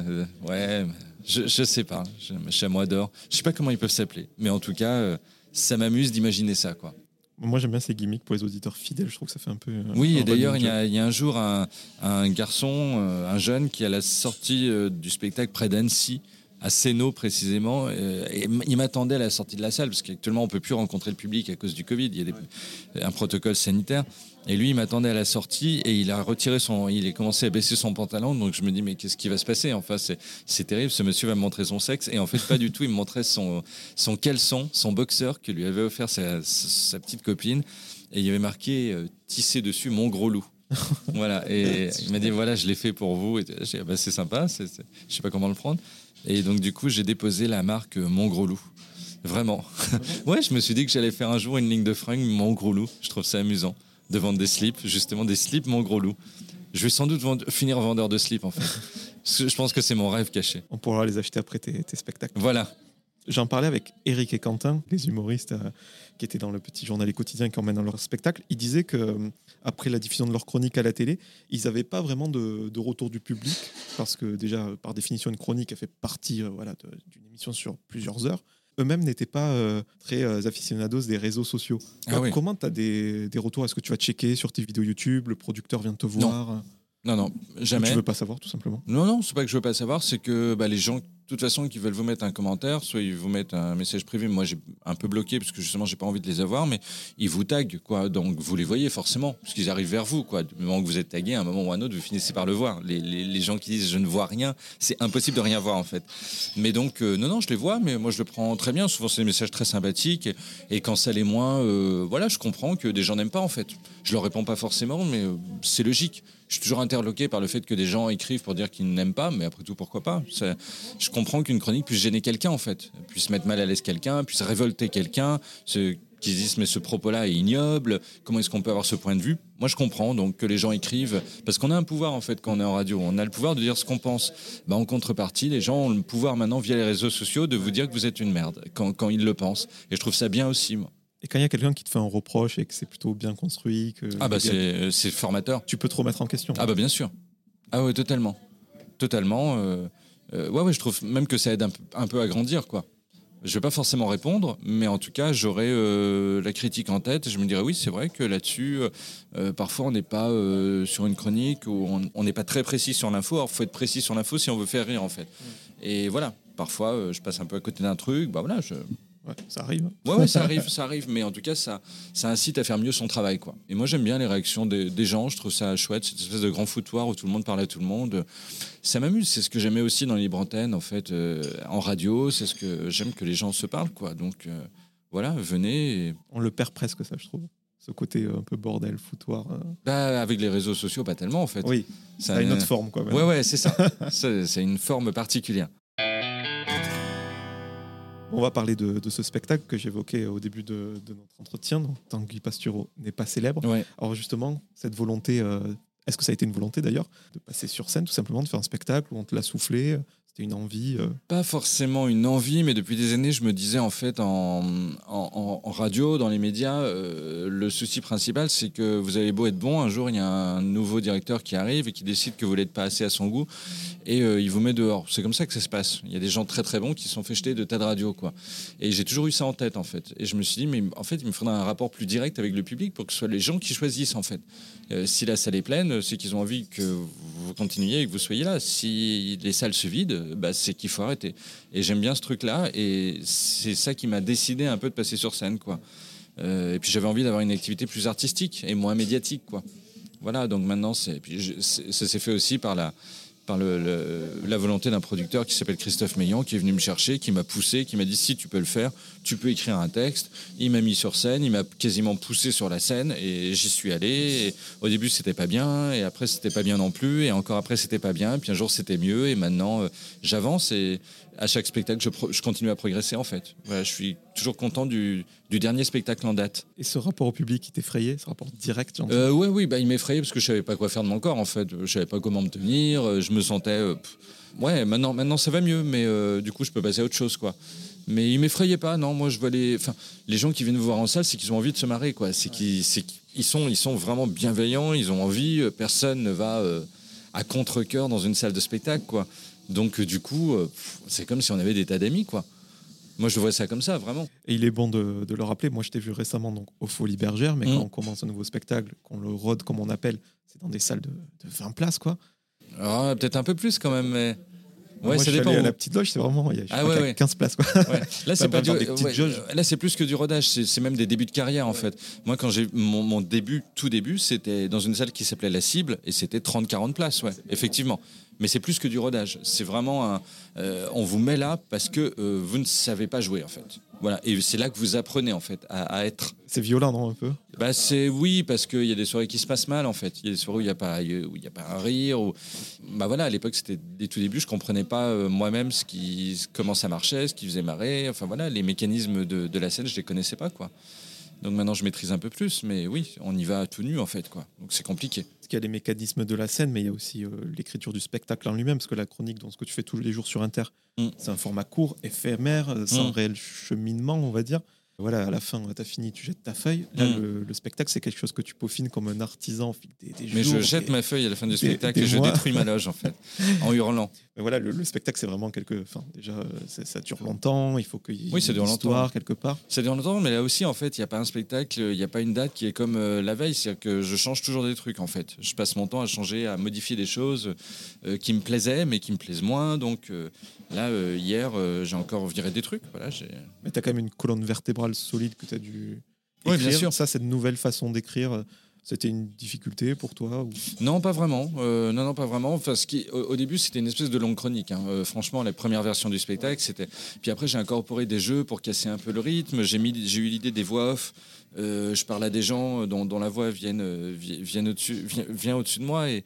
ouais, je, je sais pas, je, chamois d'or, je sais pas comment ils peuvent s'appeler, mais en tout cas, ça m'amuse d'imaginer ça, quoi. Moi, j'aime bien ces gimmicks pour les auditeurs fidèles. Je trouve que ça fait un peu. Oui, un et d'ailleurs, il y, a- il y a un jour un, un garçon, un jeune, qui à la sortie du spectacle près d'Annecy, à Sénaux précisément, et il m'attendait à la sortie de la salle, parce qu'actuellement on peut plus rencontrer le public à cause du Covid, il y a des- un protocole sanitaire. Et lui, il m'attendait à la sortie et il a retiré son, il a commencé à baisser son pantalon. Donc je me dis mais qu'est-ce qui va se passer? Enfin c'est c'est terrible. Ce monsieur va me montrer son sexe et en fait pas du tout. Il me montrait son son caleçon, son boxeur que lui avait offert sa, sa petite copine et il y avait marqué euh, tissé dessus mon gros loup. voilà et il m'a dit voilà je l'ai fait pour vous. Et j'ai Ah bah, c'est sympa. c'est- je sais pas comment le prendre. Et donc du coup j'ai déposé la marque euh, mon gros loup. Vraiment. ouais, je me suis dit que j'allais faire un jour une ligne de fringues, mon gros loup. Je trouve ça amusant de vendre des slips, justement des slips, mon gros loup. Je vais sans doute vendre- finir vendeur de slips en fait. Je pense que c'est mon rêve caché. On pourra les acheter après tes, tes spectacles. Voilà. J'en parlais avec Eric et Quentin, les humoristes euh, qui étaient dans le petit journal et quotidien qui emmènent dans leur spectacle. Ils disaient que euh, après la diffusion de leur chronique à la télé, ils n'avaient pas vraiment de, de retour du public parce que déjà, par définition, une chronique, fait partie euh, voilà, d'une émission sur plusieurs heures. Eux-mêmes n'étaient pas euh, très euh, aficionados des réseaux sociaux. Ah oui. Comment tu as des, des retours? Est-ce que tu vas checker sur tes vidéos YouTube? Le producteur vient te voir? Non, non, jamais. Tu veux pas savoir, tout simplement. Non, non, c'est pas que je veux pas savoir, c'est que bah, les gens de toute façon, qu'ils veulent vous mettre un commentaire, soit ils vous mettent un message privé. Moi, j'ai un peu bloqué parce que justement, j'ai pas envie de les avoir, mais ils vous taguent, quoi. Donc, vous les voyez forcément, parce qu'ils arrivent vers vous, quoi. Du moment que vous êtes tagué, à un moment ou à un autre, vous finissez par le voir. Les, les, les gens qui disent je ne vois rien, c'est impossible de rien voir, en fait. Mais donc, euh, non, non, je les vois, mais moi, je le prends très bien. Souvent, c'est des messages très sympathiques. Et, et quand ça l'est moins, euh, voilà, je comprends que des gens n'aiment pas, en fait. Je leur réponds pas forcément, mais euh, c'est logique je suis toujours interloqué par le fait que des gens écrivent pour dire qu'ils n'aiment pas, mais après tout, pourquoi pas? Je comprends qu'une chronique puisse gêner quelqu'un, en fait, puisse mettre mal à l'aise quelqu'un, puisse révolter quelqu'un, qui disent mais ce propos-là est ignoble, comment est-ce qu'on peut avoir ce point de vue? Moi je comprends donc que les gens écrivent, parce qu'on a un pouvoir en fait quand on est en radio, on a le pouvoir de dire ce qu'on pense. Bah, en contrepartie, les gens ont le pouvoir maintenant via les réseaux sociaux de vous dire que vous êtes une merde quand, quand ils le pensent. Et je trouve ça bien aussi moi. Et quand il y a quelqu'un qui te fait un reproche et que c'est plutôt bien construit, que ah bah c'est formateur. Tu peux te remettre en question. Ah bah bien sûr. Ah ouais totalement, totalement. Euh, euh, ouais ouais je trouve même que ça aide un, peu à grandir quoi. Je vais pas forcément répondre, mais en tout cas j'aurai euh, la critique en tête. Je me dirais oui c'est vrai que là-dessus parfois on n'est pas sur une chronique ou on n'est pas très précis sur l'info. Alors faut être précis sur l'info si on veut faire rire en fait. Mm. Et voilà parfois je passe un peu à côté d'un truc. Bah voilà je Ouais, ça arrive. Ouais, ça arrive, ça arrive. Mais en tout cas, ça, ça incite à faire mieux son travail. Quoi. Et moi, j'aime bien les réactions des, des, gens. Je trouve ça chouette, cette espèce de grand foutoir où tout le monde parle à tout le monde. Ça m'amuse. C'est ce que j'aimais aussi dans les libres en fait, euh, en radio. C'est ce que j'aime que les gens se parlent. Quoi. Donc, euh, voilà, venez. On le perd presque, ça, je trouve. Ce côté un peu bordel, foutoir. Euh. Bah, avec les réseaux sociaux, pas tellement, en fait. Oui, ça a une autre forme, quoi. Même. Ouais, ouais, c'est ça. c'est une forme particulière. On va parler de, ce spectacle que j'évoquais au début de, notre entretien. Donc, Tanguy Pasturo n'est pas célèbre. Alors justement, cette volonté, euh, est-ce que ça a été une volonté d'ailleurs de passer sur scène, tout simplement, de faire un spectacle où on te l'a soufflé c'était une envie euh Pas forcément une envie, mais depuis des années, je me disais en fait en, en, radio, dans les médias, euh, le souci principal, c'est que vous avez beau être bon, un jour il y a un nouveau directeur qui arrive et qui décide que vous n'êtes pas assez à son goût et euh, il vous met dehors. C'est comme ça que ça se passe. Il y a des gens très très bons qui sont fait jeter de tas de radios. Et j'ai toujours eu ça en tête en fait. Et je me suis dit mais en fait il me faudrait un rapport plus direct avec le public pour que ce soit les gens qui choisissent en fait. si la salle est pleine, c'est qu'ils ont envie que vous continuiez et que vous soyez là. Si les salles se vident bah, c'est qu'il faut arrêter. Et j'aime bien ce truc-là, et c'est ça qui m'a décidé un peu de passer sur scène, quoi. Euh, et puis j'avais envie d'avoir une activité plus artistique et moins médiatique, quoi. Voilà, donc maintenant, ça s'est fait aussi par la, par la volonté d'un producteur qui s'appelle Christophe Meillan, qui est venu me chercher, qui m'a poussé, qui m'a dit si tu peux le faire, tu peux écrire un texte. Il m'a mis sur scène, il m'a quasiment poussé sur la scène et j'y suis allé. au début c'était pas bien et après c'était pas bien non plus et encore après c'était pas bien. Puis un jour c'était mieux et maintenant euh, j'avance et à chaque spectacle je, je, continue à progresser en fait. Voilà, je suis toujours content du, du, dernier spectacle en date. Et ce rapport au public qui t'effrayait, ce rapport direct euh, Oui, oui, bah, il m'effrayait parce que je savais pas quoi faire de mon corps en fait. Je savais pas comment me tenir. Euh, je me sentais. Euh, ouais, maintenant, maintenant ça va mieux, mais euh, du coup je peux passer à autre chose quoi. Mais il m'effrayait pas, non. Moi je vois les, enfin, les gens qui viennent me voir en salle, c'est qu'ils ont envie de se marrer quoi. C'est qu'ils, ils sont, ils sont vraiment bienveillants. Ils ont envie. Personne ne va à contre cœur dans une salle de spectacle quoi. Donc du coup, c'est comme si on avait des tas d'amis quoi. Moi, je vois ça comme ça, vraiment. Et il est bon de, le rappeler. Moi, je t'ai vu récemment donc, au Folies Bergères, mais mm. quand on commence un nouveau spectacle, qu'on le rôde comme on appelle, c'est dans des salles de, 20 places, quoi. Ah, peut-être un peu plus quand même, mais. Ouais, Moi, ça dépend. à la petite loge, c'est vraiment il y a, ah, 15 places. Quoi. Là, c'est pas du... Là, c'est plus que du rodage. C'est même des débuts de carrière en fait. Moi, quand j'ai mon, mon, début, tout début, c'était dans une salle qui s'appelait La Cible et c'était 30-40 places. Ouais, effectivement mais c'est plus que du rodage. C'est vraiment un. Euh, on vous met là parce que euh, vous ne savez pas jouer en fait. Voilà, et c'est là que vous apprenez en fait à, être. C'est violent, non un peu? Bah c'est oui parce qu'il y a des soirées qui se passent mal en fait. Il y a des soirées où il n'y a pas où il y a pas un rire. Bah voilà, à l'époque c'était des tout débuts, je comprenais pas euh, moi-même ce qui comment ça marchait, ce qui faisait marrer. Enfin voilà, les mécanismes de, de la scène, je les connaissais pas quoi. Donc maintenant, je maîtrise un peu plus, mais oui, on y va tout nu en fait, quoi. Donc c'est compliqué. Parce qu'il y a les mécanismes de la scène, mais il y a aussi euh, l'écriture du spectacle en lui-même, parce que la chronique, dans ce que tu fais tous les jours sur Inter, mm. c'est un format court, éphémère, euh, sans mm. réel cheminement, on va dire. Voilà, à la fin, tu as fini, tu jettes ta feuille. Là, mm. le, spectacle, c'est quelque chose que tu peaufines comme un artisan des, Mais je jette ma feuille à la fin du spectacle et je détruis ma loge, en fait, en hurlant. Mais voilà, le, le spectacle, c'est vraiment quelque. Enfin, déjà, ça dure longtemps. Il faut qu'il y ait Oui, ça dure longtemps. quelque part. Ça dure longtemps, mais là aussi, en fait, il n'y a pas un spectacle, il n'y a pas une date qui est comme euh, la veille. C'est-à-dire que je change toujours des trucs, en fait. Je passe mon temps à changer, à modifier des choses euh, qui me plaisaient, mais qui me plaisent moins. Donc euh, là, hier, j'ai encore viré des trucs. Voilà, j'ai- Mais tu as quand même une colonne vertébrale solide que tu as dû. Oui, bien écrire. sûr. Ça, cette nouvelle façon d'écrire, c'était une difficulté pour toi ou... Non, pas vraiment. Euh, non, non, pas vraiment. Enfin, ce qui, au, au début, c'était une espèce de longue chronique. hein. Euh, franchement, la première version du spectacle, c'était. Puis après, j'ai incorporé des jeux pour casser un peu le rythme. J'ai mis, j'ai eu l'idée des voix off. Euh, je parle à des gens dont, dont la voix vienne, vi- vienne au-dessus, vient, vient au-dessus de moi. Et,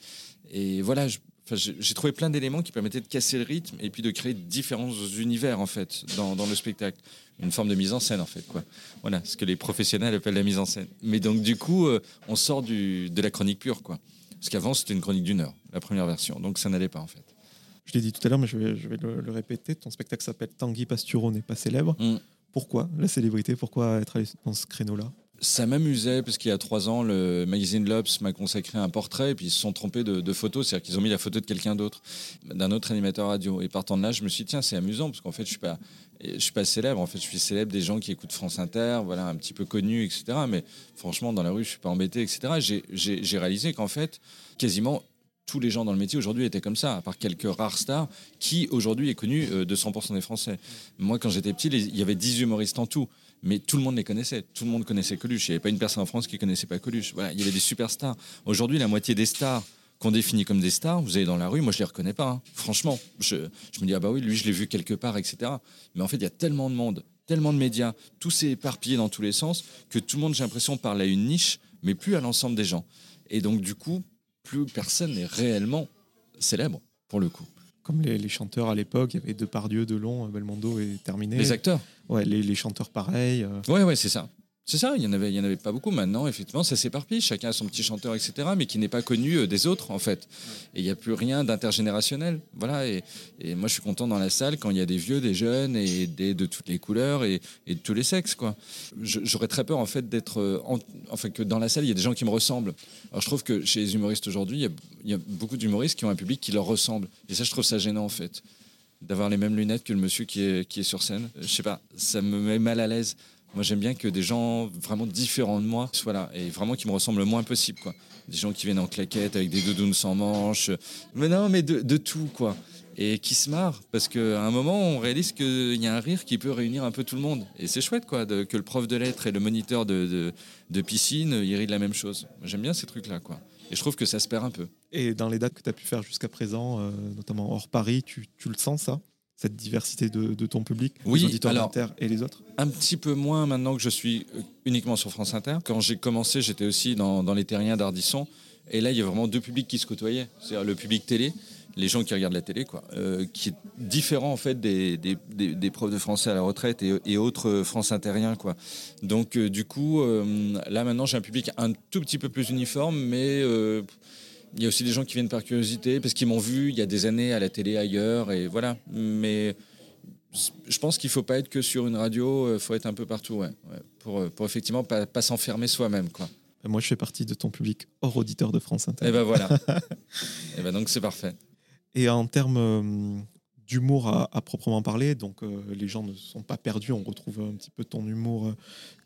et voilà, je- enfin, j'ai trouvé plein d'éléments qui permettaient de casser le rythme et puis de créer différents univers en fait dans, dans le spectacle. Une forme de mise en scène en fait quoi. Voilà, ce que les professionnels appellent la mise en scène. Mais donc du coup, euh, on sort du, de la chronique pure quoi. Parce qu'avant c'était une chronique d'une heure, la première version. Donc ça n'allait pas en fait. Je l'ai dit tout à l'heure, mais je vais, je vais le, le répéter. Ton spectacle s'appelle Tanguy Pastureau n'est pas célèbre. Mm. Pourquoi la célébrité? Pourquoi être allé dans ce créneau-là? Ça m'amusait parce qu'il y a trois ans, le magazine L'Obs m'a consacré un portrait et puis ils se sont trompés de, de photos, c'est-à-dire qu'ils ont mis la photo de quelqu'un d'autre, d'un autre animateur radio. Et partant de là, je me suis dit tiens c'est amusant parce qu'en fait je suis pas, je suis pas célèbre. En fait, je suis célèbre des gens qui écoutent France Inter, voilà un petit peu connu, etc. Mais franchement dans la rue je suis pas embêté, etc. J'ai- réalisé qu'en fait quasiment tous les gens dans le métier aujourd'hui étaient comme ça, à part quelques rares stars, qui aujourd'hui est connu euh, de 100% des Français. Moi, quand j'étais petit, il y avait 10 humoristes en tout, mais tout le monde les connaissait. Tout le monde connaissait Coluche. Il n'y avait pas une personne en France qui connaissait pas Coluche. Voilà, il y avait des superstars. Aujourd'hui, la moitié des stars qu'on définit comme des stars, vous allez dans la rue, moi je les reconnais pas. hein. Franchement, je, je me dis ah bah oui, lui je l'ai vu quelque part, etc. Mais en fait, il y a tellement de monde, tellement de médias, tout s'est éparpillé dans tous les sens que tout le monde, j'ai l'impression, parle à une niche, mais plus à l'ensemble des gens. Et donc du coup, plus personne n'est réellement célèbre pour le coup. Comme les, les chanteurs à l'époque, il y avait Depardieu, Delon, Belmondo et terminé. Les acteurs. Ouais, les, les chanteurs pareils. euh, Ouais, ouais, c'est ça. C'est ça, il y en avait, y en avait pas beaucoup. Maintenant, effectivement, ça s'éparpille. Chacun a son petit chanteur, etc., mais qui n'est pas connu euh, des autres, en fait. Et il n'y a plus rien d'intergénérationnel. Voilà. Et, moi, je suis content dans la salle quand il y a des vieux, des jeunes et des, de toutes les couleurs et, de tous les sexes, quoi. J'aurais très peur, en fait, d'être, euh, en- enfin, que dans la salle, il y a des gens qui me ressemblent. Alors, je trouve que chez les humoristes aujourd'hui, il y a- il y, a beaucoup d'humoristes qui ont un public qui leur ressemble. Et ça, je trouve ça gênant, en fait d'avoir les mêmes lunettes que le monsieur qui est, qui est sur scène. Je sais pas, ça me met mal à l'aise. Moi, j'aime bien que des gens vraiment différents de moi soient là et vraiment qui me ressemblent le moins possible. Quoi. Des gens qui viennent en claquette avec des doudounes sans manches. Mais non, mais de, tout, quoi. Et qui se marrent parce qu'à un moment, on réalise qu'il y a un rire qui peut réunir un peu tout le monde. Et c'est chouette, quoi, que le prof de lettres et le moniteur de, de, piscine, ils rient de la même chose. J'aime bien ces trucs-là, quoi. Et je trouve que ça se perd un peu. Et dans les dates que tu as pu faire jusqu'à présent, euh, notamment hors Paris, tu, tu le sens ça? Cette diversité de, de ton public Oui, Les auditeurs alors- d'Inter et les autres? Un petit peu moins maintenant que je suis euh, uniquement sur France Inter. Quand j'ai commencé, j'étais aussi dans, dans les terriens d'Ardisson. Et là, il y a vraiment deux publics qui se côtoyaient. C'est-à-dire le public télé, les gens qui regardent la télé, quoi, euh, qui est différent en fait des, des, des- des profs de français à la retraite et, et autres euh, France Intériens, quoi. Donc euh, du coup, euh, là maintenant, j'ai un public un tout petit peu plus uniforme, mais il y a aussi des gens qui viennent par curiosité parce qu'ils m'ont vu il y a des années à la télé ailleurs et voilà. Mais je pense qu'il faut pas être que sur une radio, il faut être un peu partout, ouais, ouais, pour, euh, pour effectivement pas, pas s'enfermer soi-même, quoi. Ben, Moi, je fais partie de ton public hors auditeur de France Inter. Et ben voilà. et ben donc c'est parfait. Et en termes euh, d'humour à, à proprement parler, donc euh, les gens ne sont pas perdus, on retrouve un petit peu ton humour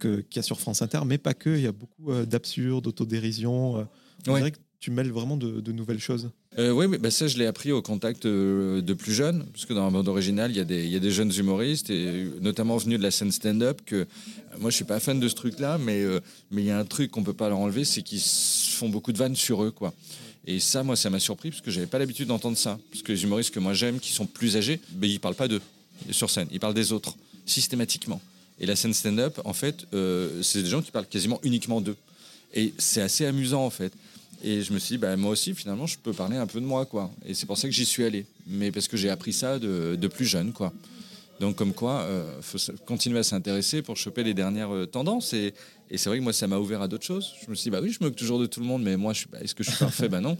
euh, qu'il y a sur France Inter, mais pas que, il y a beaucoup euh, d'absurde, d'autodérision. euh. Ouais. Tu mêles vraiment de, nouvelles choses. Euh, oui, mais bah, ça, je l'ai appris au contact euh, de plus jeunes, parce que dans la bande originale, il y, a des- jeunes humoristes, et euh, notamment venus de la scène stand-up, que moi, je suis pas fan de ce truc-là, mais mais il y a un truc qu'on peut pas leur enlever, c'est qu'ils font beaucoup de vannes sur eux, quoi. Et ça, moi, ça m'a surpris, parce que j'avais pas l'habitude d'entendre ça. Parce que les humoristes que moi j'aime, qui sont plus âgés, ben, ils parlent pas d'eux sur scène, ils parlent des autres, systématiquement. Et la scène stand-up, en fait, c'est des gens qui parlent quasiment uniquement d'eux. Et c'est assez amusant, en fait. Et je me suis dit, bah, moi aussi, finalement, je peux parler un peu de moi, quoi. Et c'est pour ça que j'y suis allé. Mais parce que j'ai appris ça de, de plus jeune, quoi. Donc, comme quoi, il faut continuer à s'intéresser pour choper les dernières euh, tendances. Et, et c'est vrai que moi, ça m'a ouvert à d'autres choses. Je me suis dit, bah oui, je me moque toujours de tout le monde, mais moi, bah, est-ce que je suis parfait? Bah non.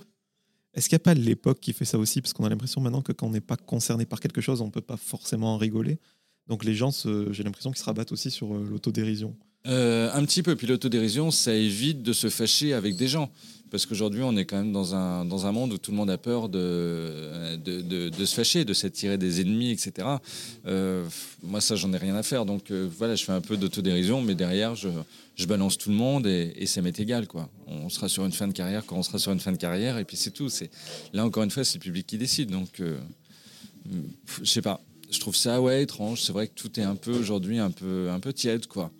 Est-ce qu'il n'y a pas l'époque qui fait ça aussi? Parce qu'on a l'impression maintenant que quand on n'est pas concerné par quelque chose, on ne peut pas forcément en rigoler. Donc les gens, j'ai l'impression qu'ils se rabattent aussi sur euh, l'autodérision. Euh, un petit peu. Puis l'autodérision, ça évite de se fâcher avec des gens. Parce qu'aujourd'hui, on est quand même dans un, dans un monde où tout le monde a peur de, de, se fâcher, de s'attirer des ennemis, etc. Euh, moi, ça, j'en ai rien à faire. Donc euh, voilà, je fais un peu d'autodérision, mais derrière, je, je balance tout le monde et, et ça m'est égal. Quoi. On sera sur une fin de carrière quand on sera sur une fin de carrière, et puis c'est tout. C'est Là, encore une fois, c'est le public qui décide. Donc, euh, je sais pas. Je trouve ça ouais, étrange. C'est vrai que tout est un peu aujourd'hui un peu, un peu tiède. quoi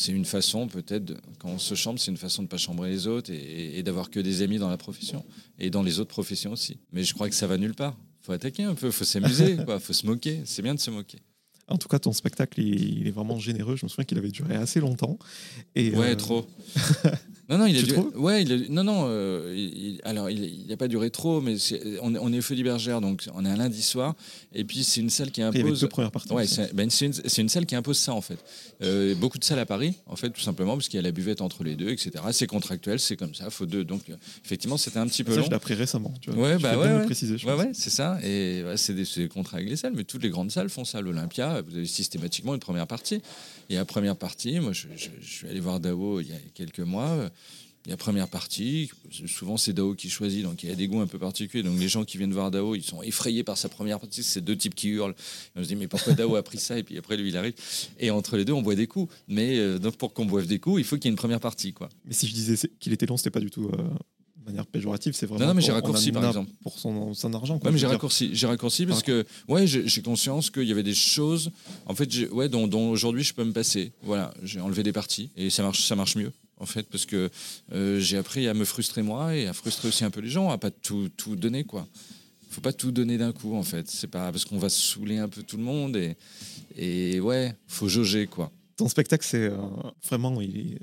c'est une façon peut-être, quand on se chambre, c'est une façon de ne pas chambrer les autres et, et d'avoir que des amis dans la profession et dans les autres professions aussi. Mais je crois que ça va nulle part. faut attaquer un peu, faut s'amuser, quoi, faut se moquer. C'est bien de se moquer. En tout cas, ton spectacle, il, il est vraiment généreux. Je me souviens qu'il avait duré assez longtemps. Et, Ouais, euh, trop. non, non, il a Tu trouves? Ouais, il a- non, non. euh, il- alors, il n'a pas duré trop, mais c'est- on, est- on est au Feu d'Ibergère, donc on est un lundi soir. Et puis, c'est une salle qui impose. deux premières parties. Ouais, c'est ben, c'est une, c'est une salle qui impose ça en fait. Euh, beaucoup de salles à Paris, en fait, tout simplement, parce qu'il y a la buvette entre les deux, etc. C'est contractuel, c'est comme ça, faut deux. Donc, euh, effectivement, c'était un petit peu Ça, long. je l'ai appris récemment. Tu vois. Ouais, bah ouais, préciser. Ouais, ouais, c'est ça. Et c'est des, c'est des contrats avec les salles, mais toutes les grandes salles font ça. L'Olympia, vous avez systématiquement une première partie. Et la première partie, moi, je, suis allé voir Dao il y a quelques mois. euh, La première partie, souvent c'est Dao qui choisit, donc il y a des goûts un peu particuliers. Donc les gens qui viennent voir Dao, ils sont effrayés par sa première partie. C'est deux types qui hurlent. Et on se dit mais pourquoi Dao a pris ça? Et puis après lui il arrive. Et entre les deux, on boit des coups. Mais euh, donc pour qu'on boive des coups, il faut qu'il y ait une première partie, quoi. Mais si je disais qu'il était long, c'était pas du tout euh, de manière péjorative. C'est vraiment. Non, non, mais j'ai raccourci, par exemple. Pour son, son argent. Quoi, Ouais, mais j'ai raccourci, j'ai raccourci parce que ouais, j'ai conscience qu'il y avait des choses, en fait, ouais, dont, dont aujourd'hui je peux me passer. Voilà, j'ai enlevé des parties et ça marche, ça marche mieux en fait parce que euh, j'ai appris à me frustrer moi et à frustrer aussi un peu les gens, à pas tout, tout donner quoi. Faut pas tout donner d'un coup en fait. C'est pas parce qu'on va saouler un peu tout le monde et et ouais, faut jauger quoi. Ton spectacle, c'est euh, vraiment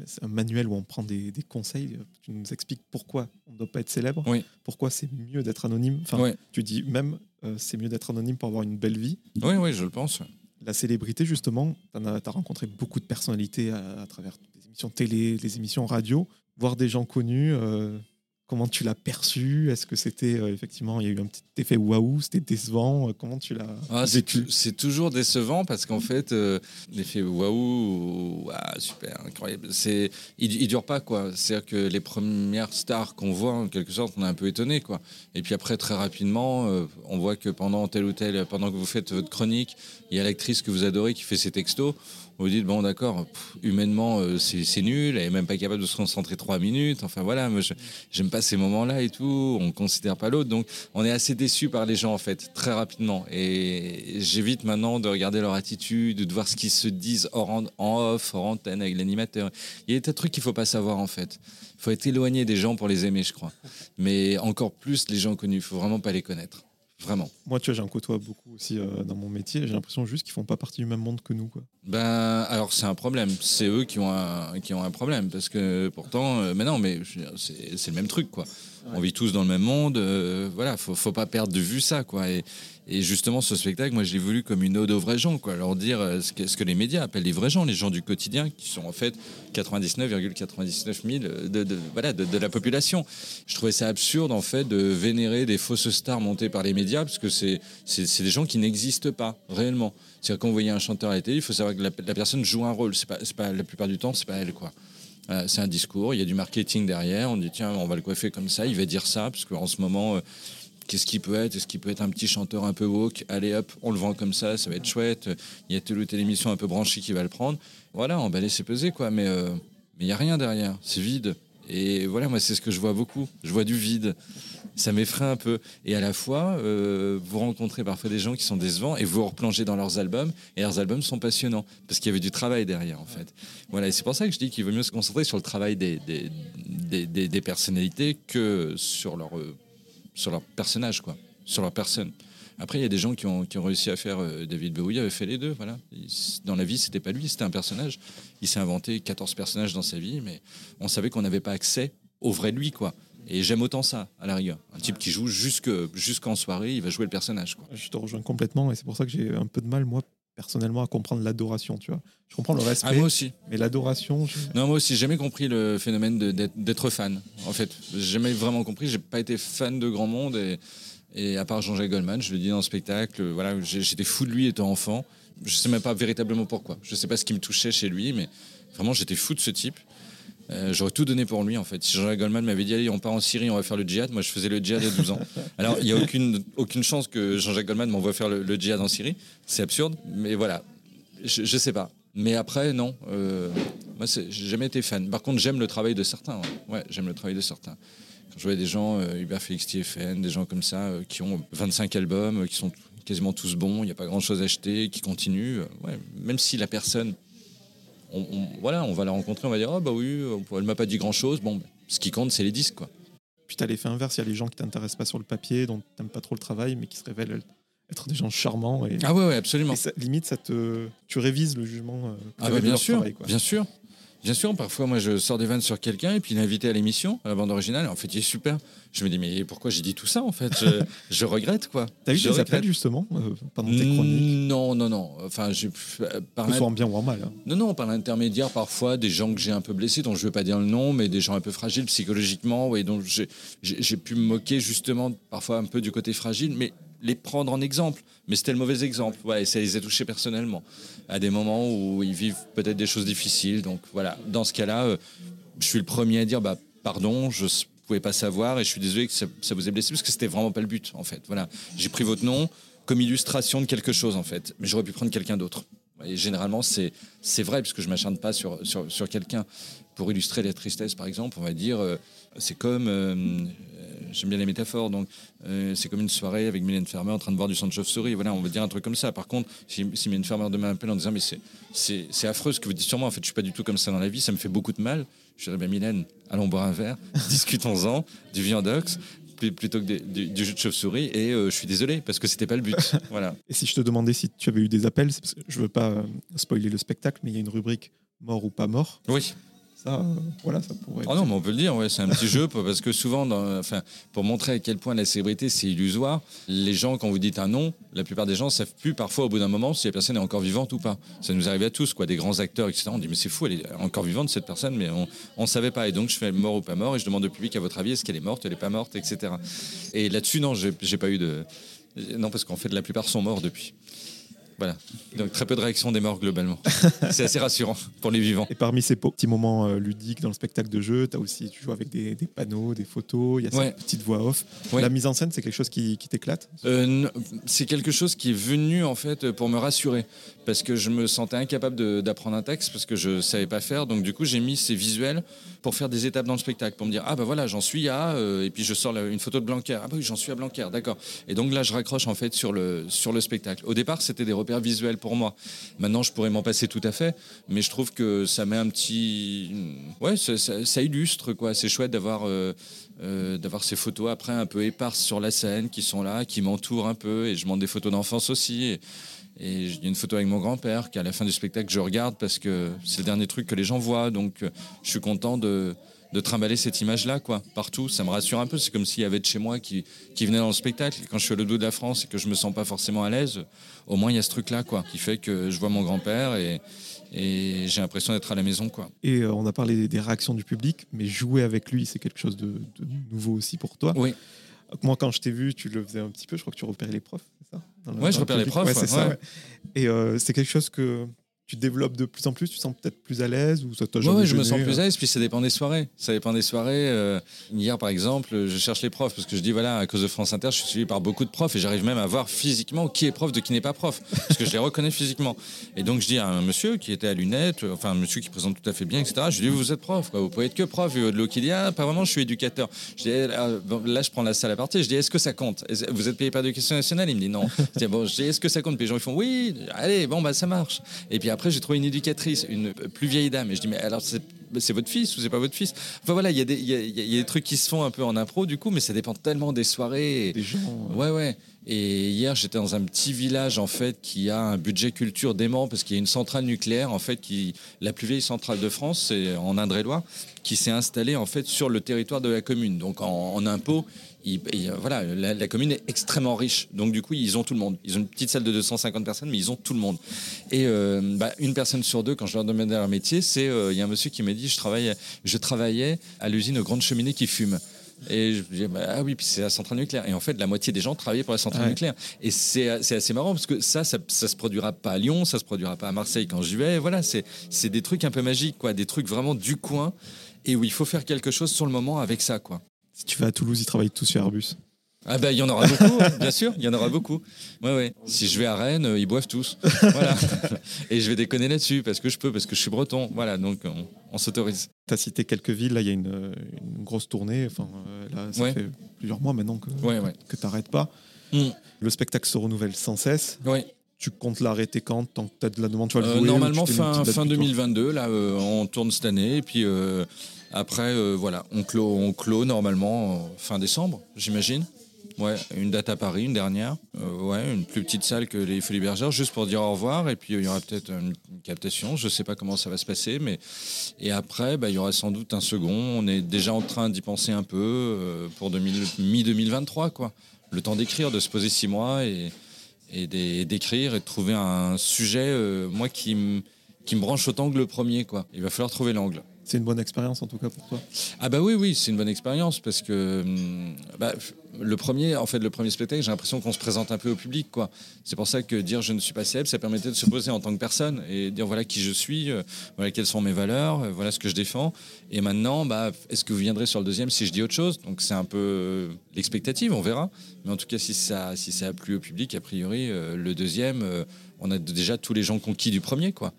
c'est un manuel où on prend des, des conseils. Tu nous expliques pourquoi on ne doit pas être célèbre, Oui. pourquoi c'est mieux d'être anonyme. Enfin, tu dis même euh, c'est mieux d'être anonyme pour avoir une belle vie. Oui, oui, je le pense. La célébrité, justement, tu as, rencontré beaucoup de personnalités à, à travers les émissions télé, les émissions radio, voir des gens connus. euh, comment tu l'as perçu? Est-ce que c'était euh, effectivement, il y a eu un petit effet waouh C'était décevant? Euh, Comment tu l'as Ah, c'est vécu? tou- c'est toujours décevant parce qu'en fait, euh, l'effet waouh, waouh, super, incroyable, c'est, il, il dure pas quoi. C'est-à-dire que les premières stars qu'on voit, en quelque sorte, on est un peu étonné quoi. Et puis après, très rapidement, euh, on voit que pendant tel ou tel, pendant que vous faites votre chronique, il y a l'actrice que vous adorez qui fait ses textos. Vous dites bon d'accord, humainement euh, c'est nul, elle est même pas capable de se concentrer trois minutes. Enfin voilà, moi je- j'aime pas ces moments-là et tout. On considère pas l'autre, donc on est assez déçu par les gens en fait très rapidement. Et j'évite maintenant de regarder leur attitude, de voir ce qu'ils se disent en off, hors antenne avec l'animateur. Il y a des tas de trucs qu'il faut pas savoir en fait. Il faut être éloigné des gens pour les aimer, je crois. Mais encore plus les gens connus, il faut vraiment pas les connaître. Vraiment. Moi, tu vois, j'en côtoie beaucoup aussi euh, dans mon métier. J'ai l'impression juste qu'ils font pas partie du même monde que nous. Quoi. Ben, alors c'est un problème. C'est eux qui ont un, qui ont un problème parce que pourtant, euh, mais non, mais c'est le même truc quoi. On vit tous dans le même monde. euh, voilà, faut, pas perdre de vue ça quoi. Et, justement, ce spectacle, moi, je l'ai voulu comme une ode aux vrais gens quoi. Leur dire euh, ce que, ce que les médias appellent les vrais gens, les gens du quotidien, qui sont en fait 99,99 000 de, voilà de, la population. Je trouvais ça absurde en fait de vénérer des fausses stars montées par les médias parce que c'est des gens qui n'existent pas réellement. C'est-à-dire quand vous voyez un chanteur à la télé, il faut savoir que la, personne joue un rôle. C'est pas, pas la plupart du temps, c'est pas elle quoi. Voilà, c'est un discours, il y a du marketing derrière. On dit tiens, on va le coiffer comme ça, il va dire ça parce qu'en ce moment, euh, qu'est-ce qu'il peut être? Est-ce qu'il peut être un petit chanteur un peu woke? Allez hop, on le vend comme ça, ça va être chouette. Il y a telle ou telle émission un peu branchée qui va le prendre. Voilà, on va laisser peser quoi. Mais euh, mais il y a rien derrière, c'est vide. Et voilà, moi c'est ce que je vois beaucoup. Je vois du vide. Ça m'effraie un peu. Et à la fois, euh, vous rencontrez parfois des gens qui sont décevants et vous replongez dans leurs albums. Et leurs albums sont passionnants parce qu'il y avait du travail derrière, en fait. Voilà, et c'est pour ça que je dis qu'il vaut mieux se concentrer sur le travail des, des- des personnalités que sur leur, euh, sur leur personnage, quoi, sur leur personne. Après, il y a des gens qui ont, qui ont réussi à faire. euh, David Bowie avait fait les deux. Voilà. Il- dans la vie, c'était pas lui, c'était un personnage. Il s'est inventé 14 personnages dans sa vie, mais on savait qu'on n'avait pas accès au vrai lui, quoi. Et j'aime autant ça, à la rigueur. Un type qui joue jusque- jusqu'en soirée, il va jouer le personnage, quoi. Je te rejoins complètement et c'est pour ça que j'ai un peu de mal, moi, personnellement, à comprendre l'adoration. Tu vois, je comprends le respect, Ah, moi aussi. mais l'adoration, je- Non, moi aussi, j'ai jamais compris le phénomène d'être fan. En fait, j'ai jamais vraiment compris. J'ai pas été fan de grand monde et Et à part Jean-Jacques Goldman, je le dis dans le spectacle, voilà, j'étais fou de lui étant enfant. Je sais même pas véritablement pourquoi. Je sais pas ce qui me touchait chez lui, mais vraiment j'étais fou de ce type. Euh, J'aurais tout donné pour lui en fait. Si Jean-Jacques Goldman m'avait dit allez on part en Syrie, on va faire le djihad, moi je faisais le djihad à 12 ans. Alors il n'y a aucune, aucune chance que Jean-Jacques Goldman m'envoie faire le, le djihad en Syrie. C'est absurde, mais voilà. Je, je sais pas. Mais après non. Euh, moi j'ai jamais été fan. Par contre j'aime le travail de certains. Ouais, Ouais, j'aime le travail de certains. Quand je voyais des gens, euh, Hubert Félix TFN, des gens comme ça, euh, qui ont 25 albums, euh, qui sont quasiment tous bons, il n'y a pas grand chose à acheter, qui continuent. ouais, même si la personne on, on- voilà, on va la rencontrer, on va dire ah bah oui, elle m'a pas dit grand chose. Bon, bah, ce qui compte, c'est les disques quoi. Puis t'as l'effet inverse, il y a les gens qui t'intéressent pas sur le papier, dont t'aimes pas trop le travail, mais qui se révèlent être des gens charmants. Et, Ah ouais, ouais, absolument. et ça- limite, ça te, tu révises le jugement. que Ah bah bien sûr, travail, quoi. bien sûr, bien sûr. Parfois, moi, je sors des vannes sur quelqu'un et puis l'invité à l'émission, à la bande originale. En fait, il est super. Je me dis mais pourquoi j'ai dit tout ça en fait? Je, je regrette quoi. T'as eu Je des regrette. appels justement euh, pendant tes chroniques, Non, non, non. Enfin, j'ai euh, par que ce soit en bien ou en mal. hein. Non, non, par l'intermédiaire parfois des gens que j'ai un peu blessés, dont je ne veux pas dire le nom, mais des gens un peu fragiles psychologiquement, et dont j'ai j'ai- j'ai pu me moquer justement parfois un peu du côté fragile, mais les prendre en exemple. Mais c'était le mauvais exemple. Voilà, et ça les a touchés personnellement, à des moments où ils vivent peut-être des choses difficiles. Donc voilà, dans ce cas-là, euh, je suis le premier à dire bah, pardon, je ne pouvais pas savoir, et je suis désolé que ça, vous ait blessé, parce que c'était vraiment pas le but, en fait. Voilà, j'ai pris votre nom comme illustration de quelque chose, en fait, mais j'aurais pu prendre quelqu'un d'autre. Et généralement, c'est c'est vrai, parce que je m'acharne pas sur, sur, sur quelqu'un. Pour illustrer la tristesse, par exemple, on va dire, euh, c'est comme, euh, euh, j'aime bien les métaphores, donc euh, c'est comme une soirée avec Mylène Farmer en train de boire du sang de chauve-souris. Voilà, on va dire un truc comme ça. Par contre, si, si Mylène Farmer demain m'appelle en disant, mais c'est- affreux ce que vous dites sur moi, en fait, je suis pas du tout comme ça dans la vie, ça me fait beaucoup de mal. Je dirais, ben Mylène, allons boire un verre, discutons-en, du viandox, pl- plutôt que des- du, du jus de chauve-souris, et euh, je suis désolé, parce que c'était pas le but. voilà. Et si je te demandais si tu avais eu des appels, parce que je veux pas spoiler le spectacle, mais il y a une rubrique mort ou pas mort. Oui. Ça, euh, voilà, ça pourrait. Oh non, mais on peut le dire, ouais, c'est un petit jeu parce que souvent, dans- enfin, pour montrer à quel point la célébrité c'est illusoire, les gens, quand vous dites un nom, la plupart des gens savent plus parfois au bout d'un moment si la personne est encore vivante ou pas. Ça nous arrive à tous, quoi, des grands acteurs, etc. On dit mais c'est fou, elle est encore vivante cette personne, mais on on savait pas. Et donc je fais mort ou pas mort et je demande au public à votre avis est-ce qu'elle est morte, elle est pas morte, etc. Et là-dessus, non, j'ai pas eu de non parce qu'en fait la plupart sont morts depuis. Voilà. Donc très peu de réactions des morts globalement. c'est assez rassurant pour les vivants. Et parmi ces petits moments euh, ludiques dans le spectacle de jeu, as aussi, tu joues avec des, des panneaux, des photos, il y a Ouais. cette petite voix off. Ouais. La mise en scène, c'est quelque chose qui, qui t'éclate? Euh, c'est quelque chose qui est venu en fait pour me rassurer parce que je me sentais incapable d'apprendre un texte parce que je savais pas faire donc du coup j'ai mis ces visuels pour faire des étapes dans le spectacle pour me dire ah bah voilà j'en suis à euh, et puis je sors la- une photo de Blanquer ah bah oui j'en suis à Blanquer d'accord et donc là je raccroche en fait sur le sur le spectacle au départ c'était des repères visuels pour moi. Maintenant je pourrais m'en passer tout à fait mais je trouve que ça met un petit ouais ça, illustre quoi. C'est chouette d'avoir euh, euh, d'avoir ces photos après un peu éparses sur la scène qui sont là, qui m'entourent un peu, et je montre des photos d'enfance aussi. Et, et il y a une photo avec mon grand-père qu'à la fin du spectacle je regarde parce que c'est le dernier truc que les gens voient, donc euh, je suis content de, de trimballer cette image-là, quoi, partout. Ça me rassure un peu. C'est comme s'il y avait de chez moi qui, qui venait dans le spectacle. Quand je suis l'autre bout de la France et que je me sens pas forcément à l'aise, au moins il y a ce truc-là, quoi, qui fait que je vois mon grand-père et, et j'ai l'impression d'être à la maison, quoi. Et euh, on a parlé des réactions du public, mais jouer avec lui, c'est quelque chose de, de nouveau aussi pour toi. Oui. Moi, quand je t'ai vu, tu le faisais un petit peu. Je crois que tu repérais les profs, c'est ça? Le- Ouais, je le repère les profs, Ouais, c'est ça. ouais. Et euh, c'est quelque chose que tu développes de plus en plus. Tu te sens peut-être plus à l'aise ou ça t'a Ouais, jamais ouais, je me sens plus euh à l'aise, puis ça dépend des soirées. Ça dépend des soirées. euh, hier, par exemple, je cherche les profs, parce que je dis, voilà, à cause de France Inter, je suis suivi par beaucoup de profs, et j'arrive même à voir physiquement qui est prof de qui n'est pas prof, parce que je les reconnais physiquement. Et donc, je dis à un monsieur qui était à lunettes, enfin, un monsieur qui présente tout à fait bien, etc., je lui dis, vous êtes prof, quoi, vous pouvez être que prof, et de l'eau qui dit, ah, pas vraiment, je suis éducateur. Je dis, bon, là, je prends la salle à partie, je dis, est-ce que ça compte? Vous êtes payé par l'éducation nationale? Il me dit, non. Je dis, bon, je dis, est-ce que ça compte? Puis les gens, ils font, oui, allez, bon, bah, ça marche. Et puis après, j'ai trouvé une éducatrice, une plus vieille dame. Et je dis, mais alors, c'est c'est votre fils ou c'est pas votre fils? Enfin voilà, il y, a des- il y a- il y a- il y a des trucs qui se font un peu en impro, du coup, mais ça dépend tellement des soirées. et- Des gens. Ouais, ouais. Et hier, j'étais dans un petit village en fait qui a un budget culture dément parce qu'il y a une centrale nucléaire en fait qui la plus vieille centrale de France, c'est en Indre-et-Loire, qui s'est installée en fait sur le territoire de la commune. Donc en, en impôts, voilà, la, la commune est extrêmement riche. Donc du coup, ils ont tout le monde. Ils ont une petite salle de 250 personnes, mais ils ont tout le monde. Et euh, bah, une personne sur deux, quand je leur demandais leur métier, c'est euh, il y a un monsieur qui m'a dit je travaille, je travaillais à l'usine aux grandes cheminées qui fument. Et je me disais, bah, ah oui, puis c'est la centrale nucléaire. Et en fait, la moitié des gens travaillaient pour la centrale Ouais. nucléaire. Et c'est c'est assez marrant parce que ça, ça, ça se produira pas à Lyon, ça se produira pas à Marseille quand j'y vais. Voilà, c'est c'est des trucs un peu magiques, quoi, des trucs vraiment du coin et où il faut faire quelque chose sur le moment avec ça, quoi. Si tu vas à Toulouse, ils travaillent tous chez Airbus. Ah ben il y en aura beaucoup, hein, bien sûr, il y en aura beaucoup. Ouais ouais. Si je vais à Rennes, euh, ils boivent tous. Voilà. Et je vais déconner là-dessus parce que je peux, parce que je suis breton. Voilà, donc on, on s'autorise. Tu as cité quelques villes, là il y a une, une grosse tournée, enfin euh, là ça Ouais. fait plusieurs mois maintenant que, que tu n'arrêtes pas. Mm. Le spectacle se renouvelle sans cesse. Ouais. Tu comptes l'arrêter quand Tant que tu as de la demande, tu vas le Euh, jouer ou normalement fin, fin butoir 2022 là euh, on tourne cette année et puis euh, après euh, voilà on clôt on clôt normalement euh, fin décembre j'imagine ouais une date à Paris une dernière Euh, ouais une plus petite salle que les Folies Bergères juste pour dire au revoir et puis euh, il y aura peut-être une, captation je sais pas comment ça va se passer mais et après bah, il y aura sans doute un second on est déjà en train d'y penser un peu euh, pour 2000 mi 2023 quoi le temps d'écrire de se poser six mois et et d'é- d'écrire et de trouver un sujet, moi, qui me qui me branche autant que le premier. quoi. Il va falloir trouver l'angle. C'est une bonne expérience en tout cas pour toi. Ah bah oui, oui, c'est une bonne expérience parce que hum, bah, le premier, en fait, le premier spectacle, j'ai l'impression qu'on se présente un peu au public, quoi. C'est pour ça que dire je ne suis pas célèbre, ça permettait de se poser en tant que personne et dire voilà qui je suis, euh, voilà quelles sont mes valeurs, euh, voilà ce que je défends. Et maintenant, bah, est-ce que vous viendrez sur le deuxième si je dis autre chose? Donc c'est un peu euh, l'expectative, on verra. Mais en tout cas, si ça, si ça a plu au public, a priori, le deuxième, on a déjà tous les gens conquis du premier, quoi.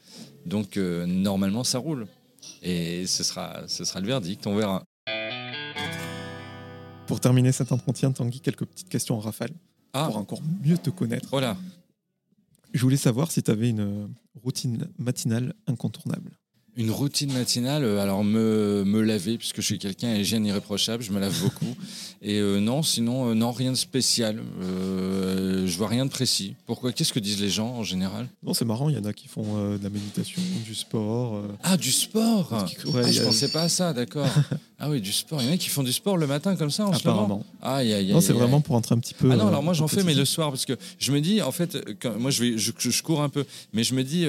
Donc normalement, ça roule. Et ce sera, ce sera le verdict, on verra. Pour terminer cet entretien, Tanguy, quelques petites questions en rafale Ah, pour encore mieux te connaître. voilà. Je voulais savoir si tu avais une routine matinale incontournable. Une routine matinale, euh, alors me, me laver, puisque je suis quelqu'un à hygiène irréprochable, je me lave beaucoup. Et euh, non, sinon, euh, non, rien de spécial. Euh, je vois rien de précis. Pourquoi Qu'est-ce que disent les gens en général? Non, c'est marrant, il y en a qui font euh, de la méditation, du sport. euh, Ah, du sport Ouais, Ah, y je a- pensais pas à ça, d'accord. ah oui, du sport. Il y en a qui font du sport le matin comme ça en ce moment? Apparemment. Aïe, aïe, aïe, Non, c'est vraiment pour rentrer un petit peu. Ah non, alors moi j'en fais, mais le soir, parce que je me dis, en fait, quand, moi je, vais, je, cours un peu, mais je me dis,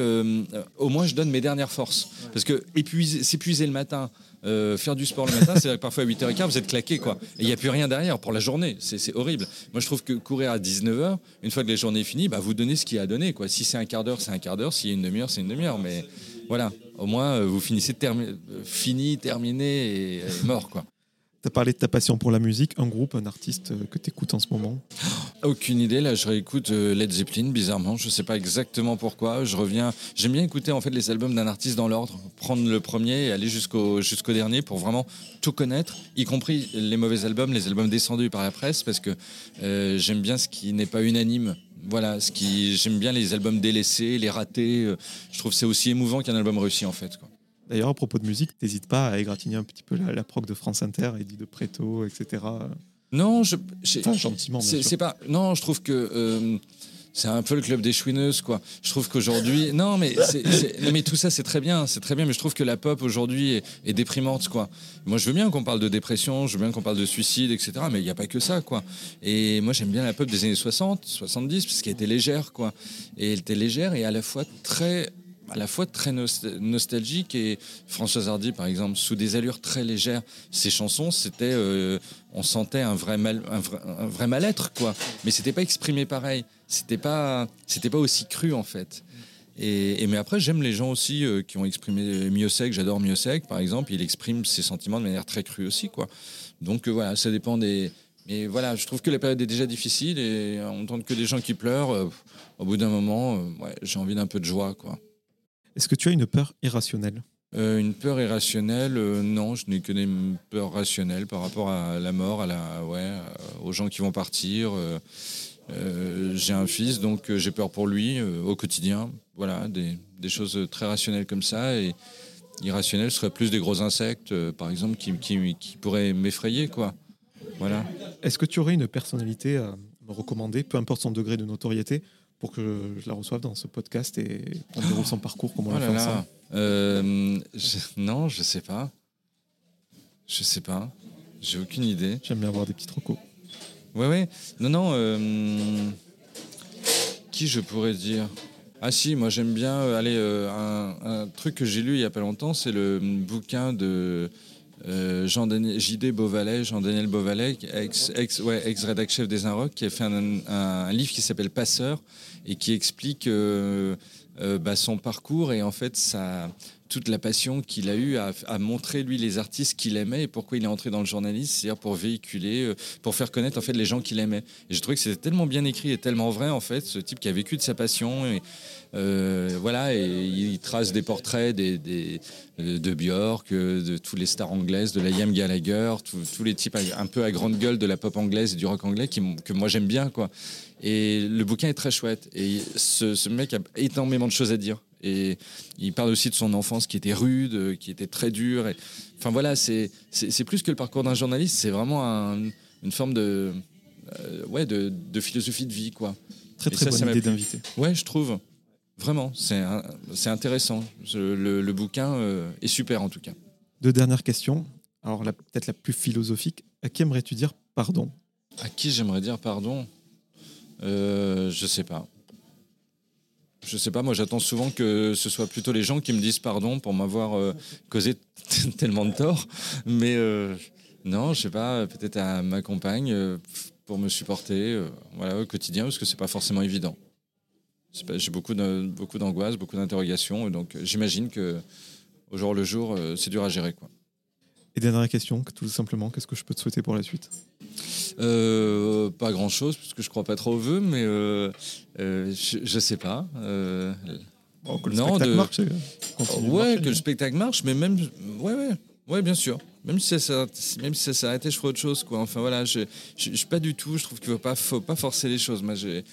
au moins je donne mes dernières forces. Parce que épuiser- s'épuiser le matin, euh, faire du sport le matin, c'est parfois à 8h15, vous êtes claqué, quoi. Et il n'y a plus rien derrière pour la journée, c'est c'est horrible. Moi je trouve que courir à 19h, une fois que la journée est finie, bah, vous donnez ce qu'il y a à donner, quoi. Si c'est un quart d'heure, c'est un quart d'heure, s'il y a une demi-heure, c'est une demi-heure, mais voilà, au moins euh, vous finissez termi- euh, fini, terminé et, et mort, quoi. Tu as parlé de ta passion pour la musique, un groupe, un artiste euh, que tu écoutes en ce moment? Aucune idée. Là, je réécoute euh, Led Zeppelin, bizarrement. Je sais pas exactement pourquoi. Je reviens. J'aime bien écouter en fait les albums d'un artiste dans l'ordre, prendre le premier et aller jusqu'au jusqu'au dernier pour vraiment tout connaître, y compris les mauvais albums, les albums descendus par la presse, parce que euh, j'aime bien ce qui n'est pas unanime. Voilà, ce qui j'aime bien les albums délaissés, les ratés. Je trouve c'est aussi émouvant qu'un album réussi en fait. D'ailleurs, à propos de musique, n'hésite pas à égratigner un petit peu la, la prog de France Inter, Eddie de Preto, etc. Non, je. Enfin, gentiment, C'est pas. Non, je trouve que. euh, c'est un peu le club des chouineuses, quoi. Je trouve qu'aujourd'hui. Mais, non, mais tout ça, c'est très bien. C'est très bien, mais je trouve que la pop aujourd'hui est, est déprimante, quoi. Moi, je veux bien qu'on parle de dépression, je veux bien qu'on parle de suicide, etc. Mais il n'y a pas que ça, quoi. Et moi, j'aime bien la pop des années 60, 70, parce qu'elle était légère, quoi. Et elle était légère et à la fois très à la fois très nost- nostalgique et Françoise Hardy par exemple sous des allures très légères ses chansons c'était euh, on sentait un vrai mal un vrai, mal-être quoi. Mais c'était pas exprimé pareil. C'était pas c'était pas aussi cru en fait. Et, mais après j'aime les gens aussi euh, qui ont exprimé Miossec j'adore Miossec par exemple. Il exprime ses sentiments de manière très crue aussi quoi. Donc euh, voilà ça dépend des mais voilà je trouve que la période est déjà difficile et on entend que des gens qui pleurent euh, au bout d'un moment euh, j'ai envie d'un peu de joie quoi Est-ce que tu as une peur irrationnelle? Euh, une peur irrationnelle, euh, non, je n'ai que des peurs rationnelles par rapport à la mort, à la, ouais, euh, aux gens qui vont partir. euh, j'ai un fils, donc j'ai peur pour lui au quotidien. Voilà, des, des choses très rationnelles comme ça. Et irrationnelles seraient plus des gros insectes, par exemple, qui, qui, qui pourraient m'effrayer, quoi. Voilà. Est-ce que tu aurais une personnalité à me recommander, peu importe son degré de notoriété, pour que je la reçoive dans ce podcast et on déroule son parcours comme on Oh l'a fait là. ensemble Euh, je- non, je sais pas. Je sais pas. J'ai aucune idée. J'aime bien avoir des petits trocos. Ouais, ouais. Non, non. euh, Qui je pourrais dire? Ah si, moi j'aime bien. euh, Allez, euh, un, un truc que j'ai lu il y a pas longtemps, c'est le bouquin de euh, Jean JD Beauvalet, Jean-Daniel Beauvalet, ex, ex, ouais, ex rédac chef des Inrocks, qui a fait un, livre qui s'appelle Passeur et qui explique euh, euh, bah, son parcours. Et en fait ça toute la passion qu'il a eue à, montrer lui les artistes qu'il aimait et pourquoi il est entré dans le journalisme, c'est-à-dire pour véhiculer, euh, pour faire connaître en fait les gens qu'il aimait. Et je trouvais que c'était tellement bien écrit et tellement vrai en fait, ce type qui a vécu de sa passion et euh, voilà, et il trace des portraits des, de Björk, de tous les stars anglaises, de la Liam Gallagher, tous les types un peu à grande gueule de la pop anglaise et du rock anglais que moi j'aime bien quoi. Et le bouquin est très chouette et ce mec a énormément de choses à dire. Et il parle aussi de son enfance qui était rude, qui était très dure. Et, enfin voilà, c'est plus que le parcours d'un journaliste, c'est vraiment une forme de, euh, ouais, de, de, philosophie de vie. Quoi. Très très bonne idée d'inviter. Ouais, je trouve. Vraiment, c'est intéressant. le, le, bouquin euh, est super en tout cas. Deux dernières questions. Alors peut-être la plus philosophique. À qui aimerais-tu dire pardon? À qui j'aimerais dire pardon? Euh, Je sais pas. Je sais pas, moi j'attends souvent que ce soit plutôt les gens qui me disent pardon pour m'avoir euh, causé tellement de tort. Mais euh, non, je sais pas, peut-être à ma compagne euh, pour me supporter voilà, au quotidien parce que c'est pas forcément évident. J'ai beaucoup d'angoisse, beaucoup d'interrogations, donc j'imagine que au jour le jour, c'est dur à gérer. Quoi. Et dernière question, tout simplement, qu'est-ce que je peux te souhaiter pour la suite? Euh, Pas grand-chose, parce que je crois pas trop aux vœux, mais euh, euh, je, je, sais pas. que le spectacle marche. Ouais, que le spectacle marche, mais même, ouais, ouais, ouais, bien sûr. Même si ça, arrêté, je ferai autre chose, quoi. Enfin voilà, je, je, suis pas du tout. Je trouve qu'il pas, faut pas forcer les choses. Moi, j'ai,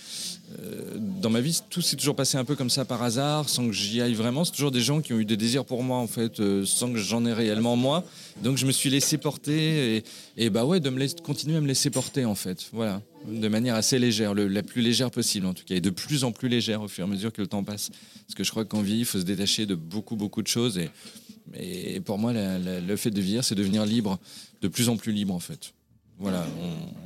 dans ma vie, tout s'est toujours passé un peu comme ça par hasard, sans que j'y aille vraiment. C'est toujours des gens qui ont eu des désirs pour moi, en fait, sans que j'en ai réellement moi. Donc je me suis laissé porter et, et bah ouais, de me laisser, continuer à me laisser porter en fait. Voilà, de manière assez légère, la plus légère possible en tout cas, et de plus en plus légère au fur et à mesure que le temps passe. Parce que je crois qu'en vie, il faut se détacher de beaucoup beaucoup de choses et, et pour moi, le fait de vivre, c'est devenir libre, de plus en plus libre en fait. Voilà,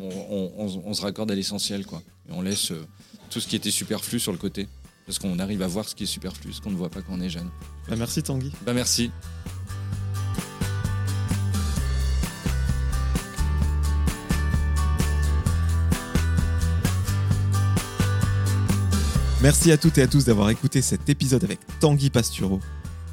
on, on, se raccorde à l'essentiel quoi, et on laisse euh, tout ce qui était superflu sur le côté. Parce qu'on arrive à voir ce qui est superflu, ce qu'on ne voit pas quand on est jeune. Bah merci Tanguy. Bah merci. Merci à toutes et à tous d'avoir écouté cet épisode avec Tanguy Pasturo.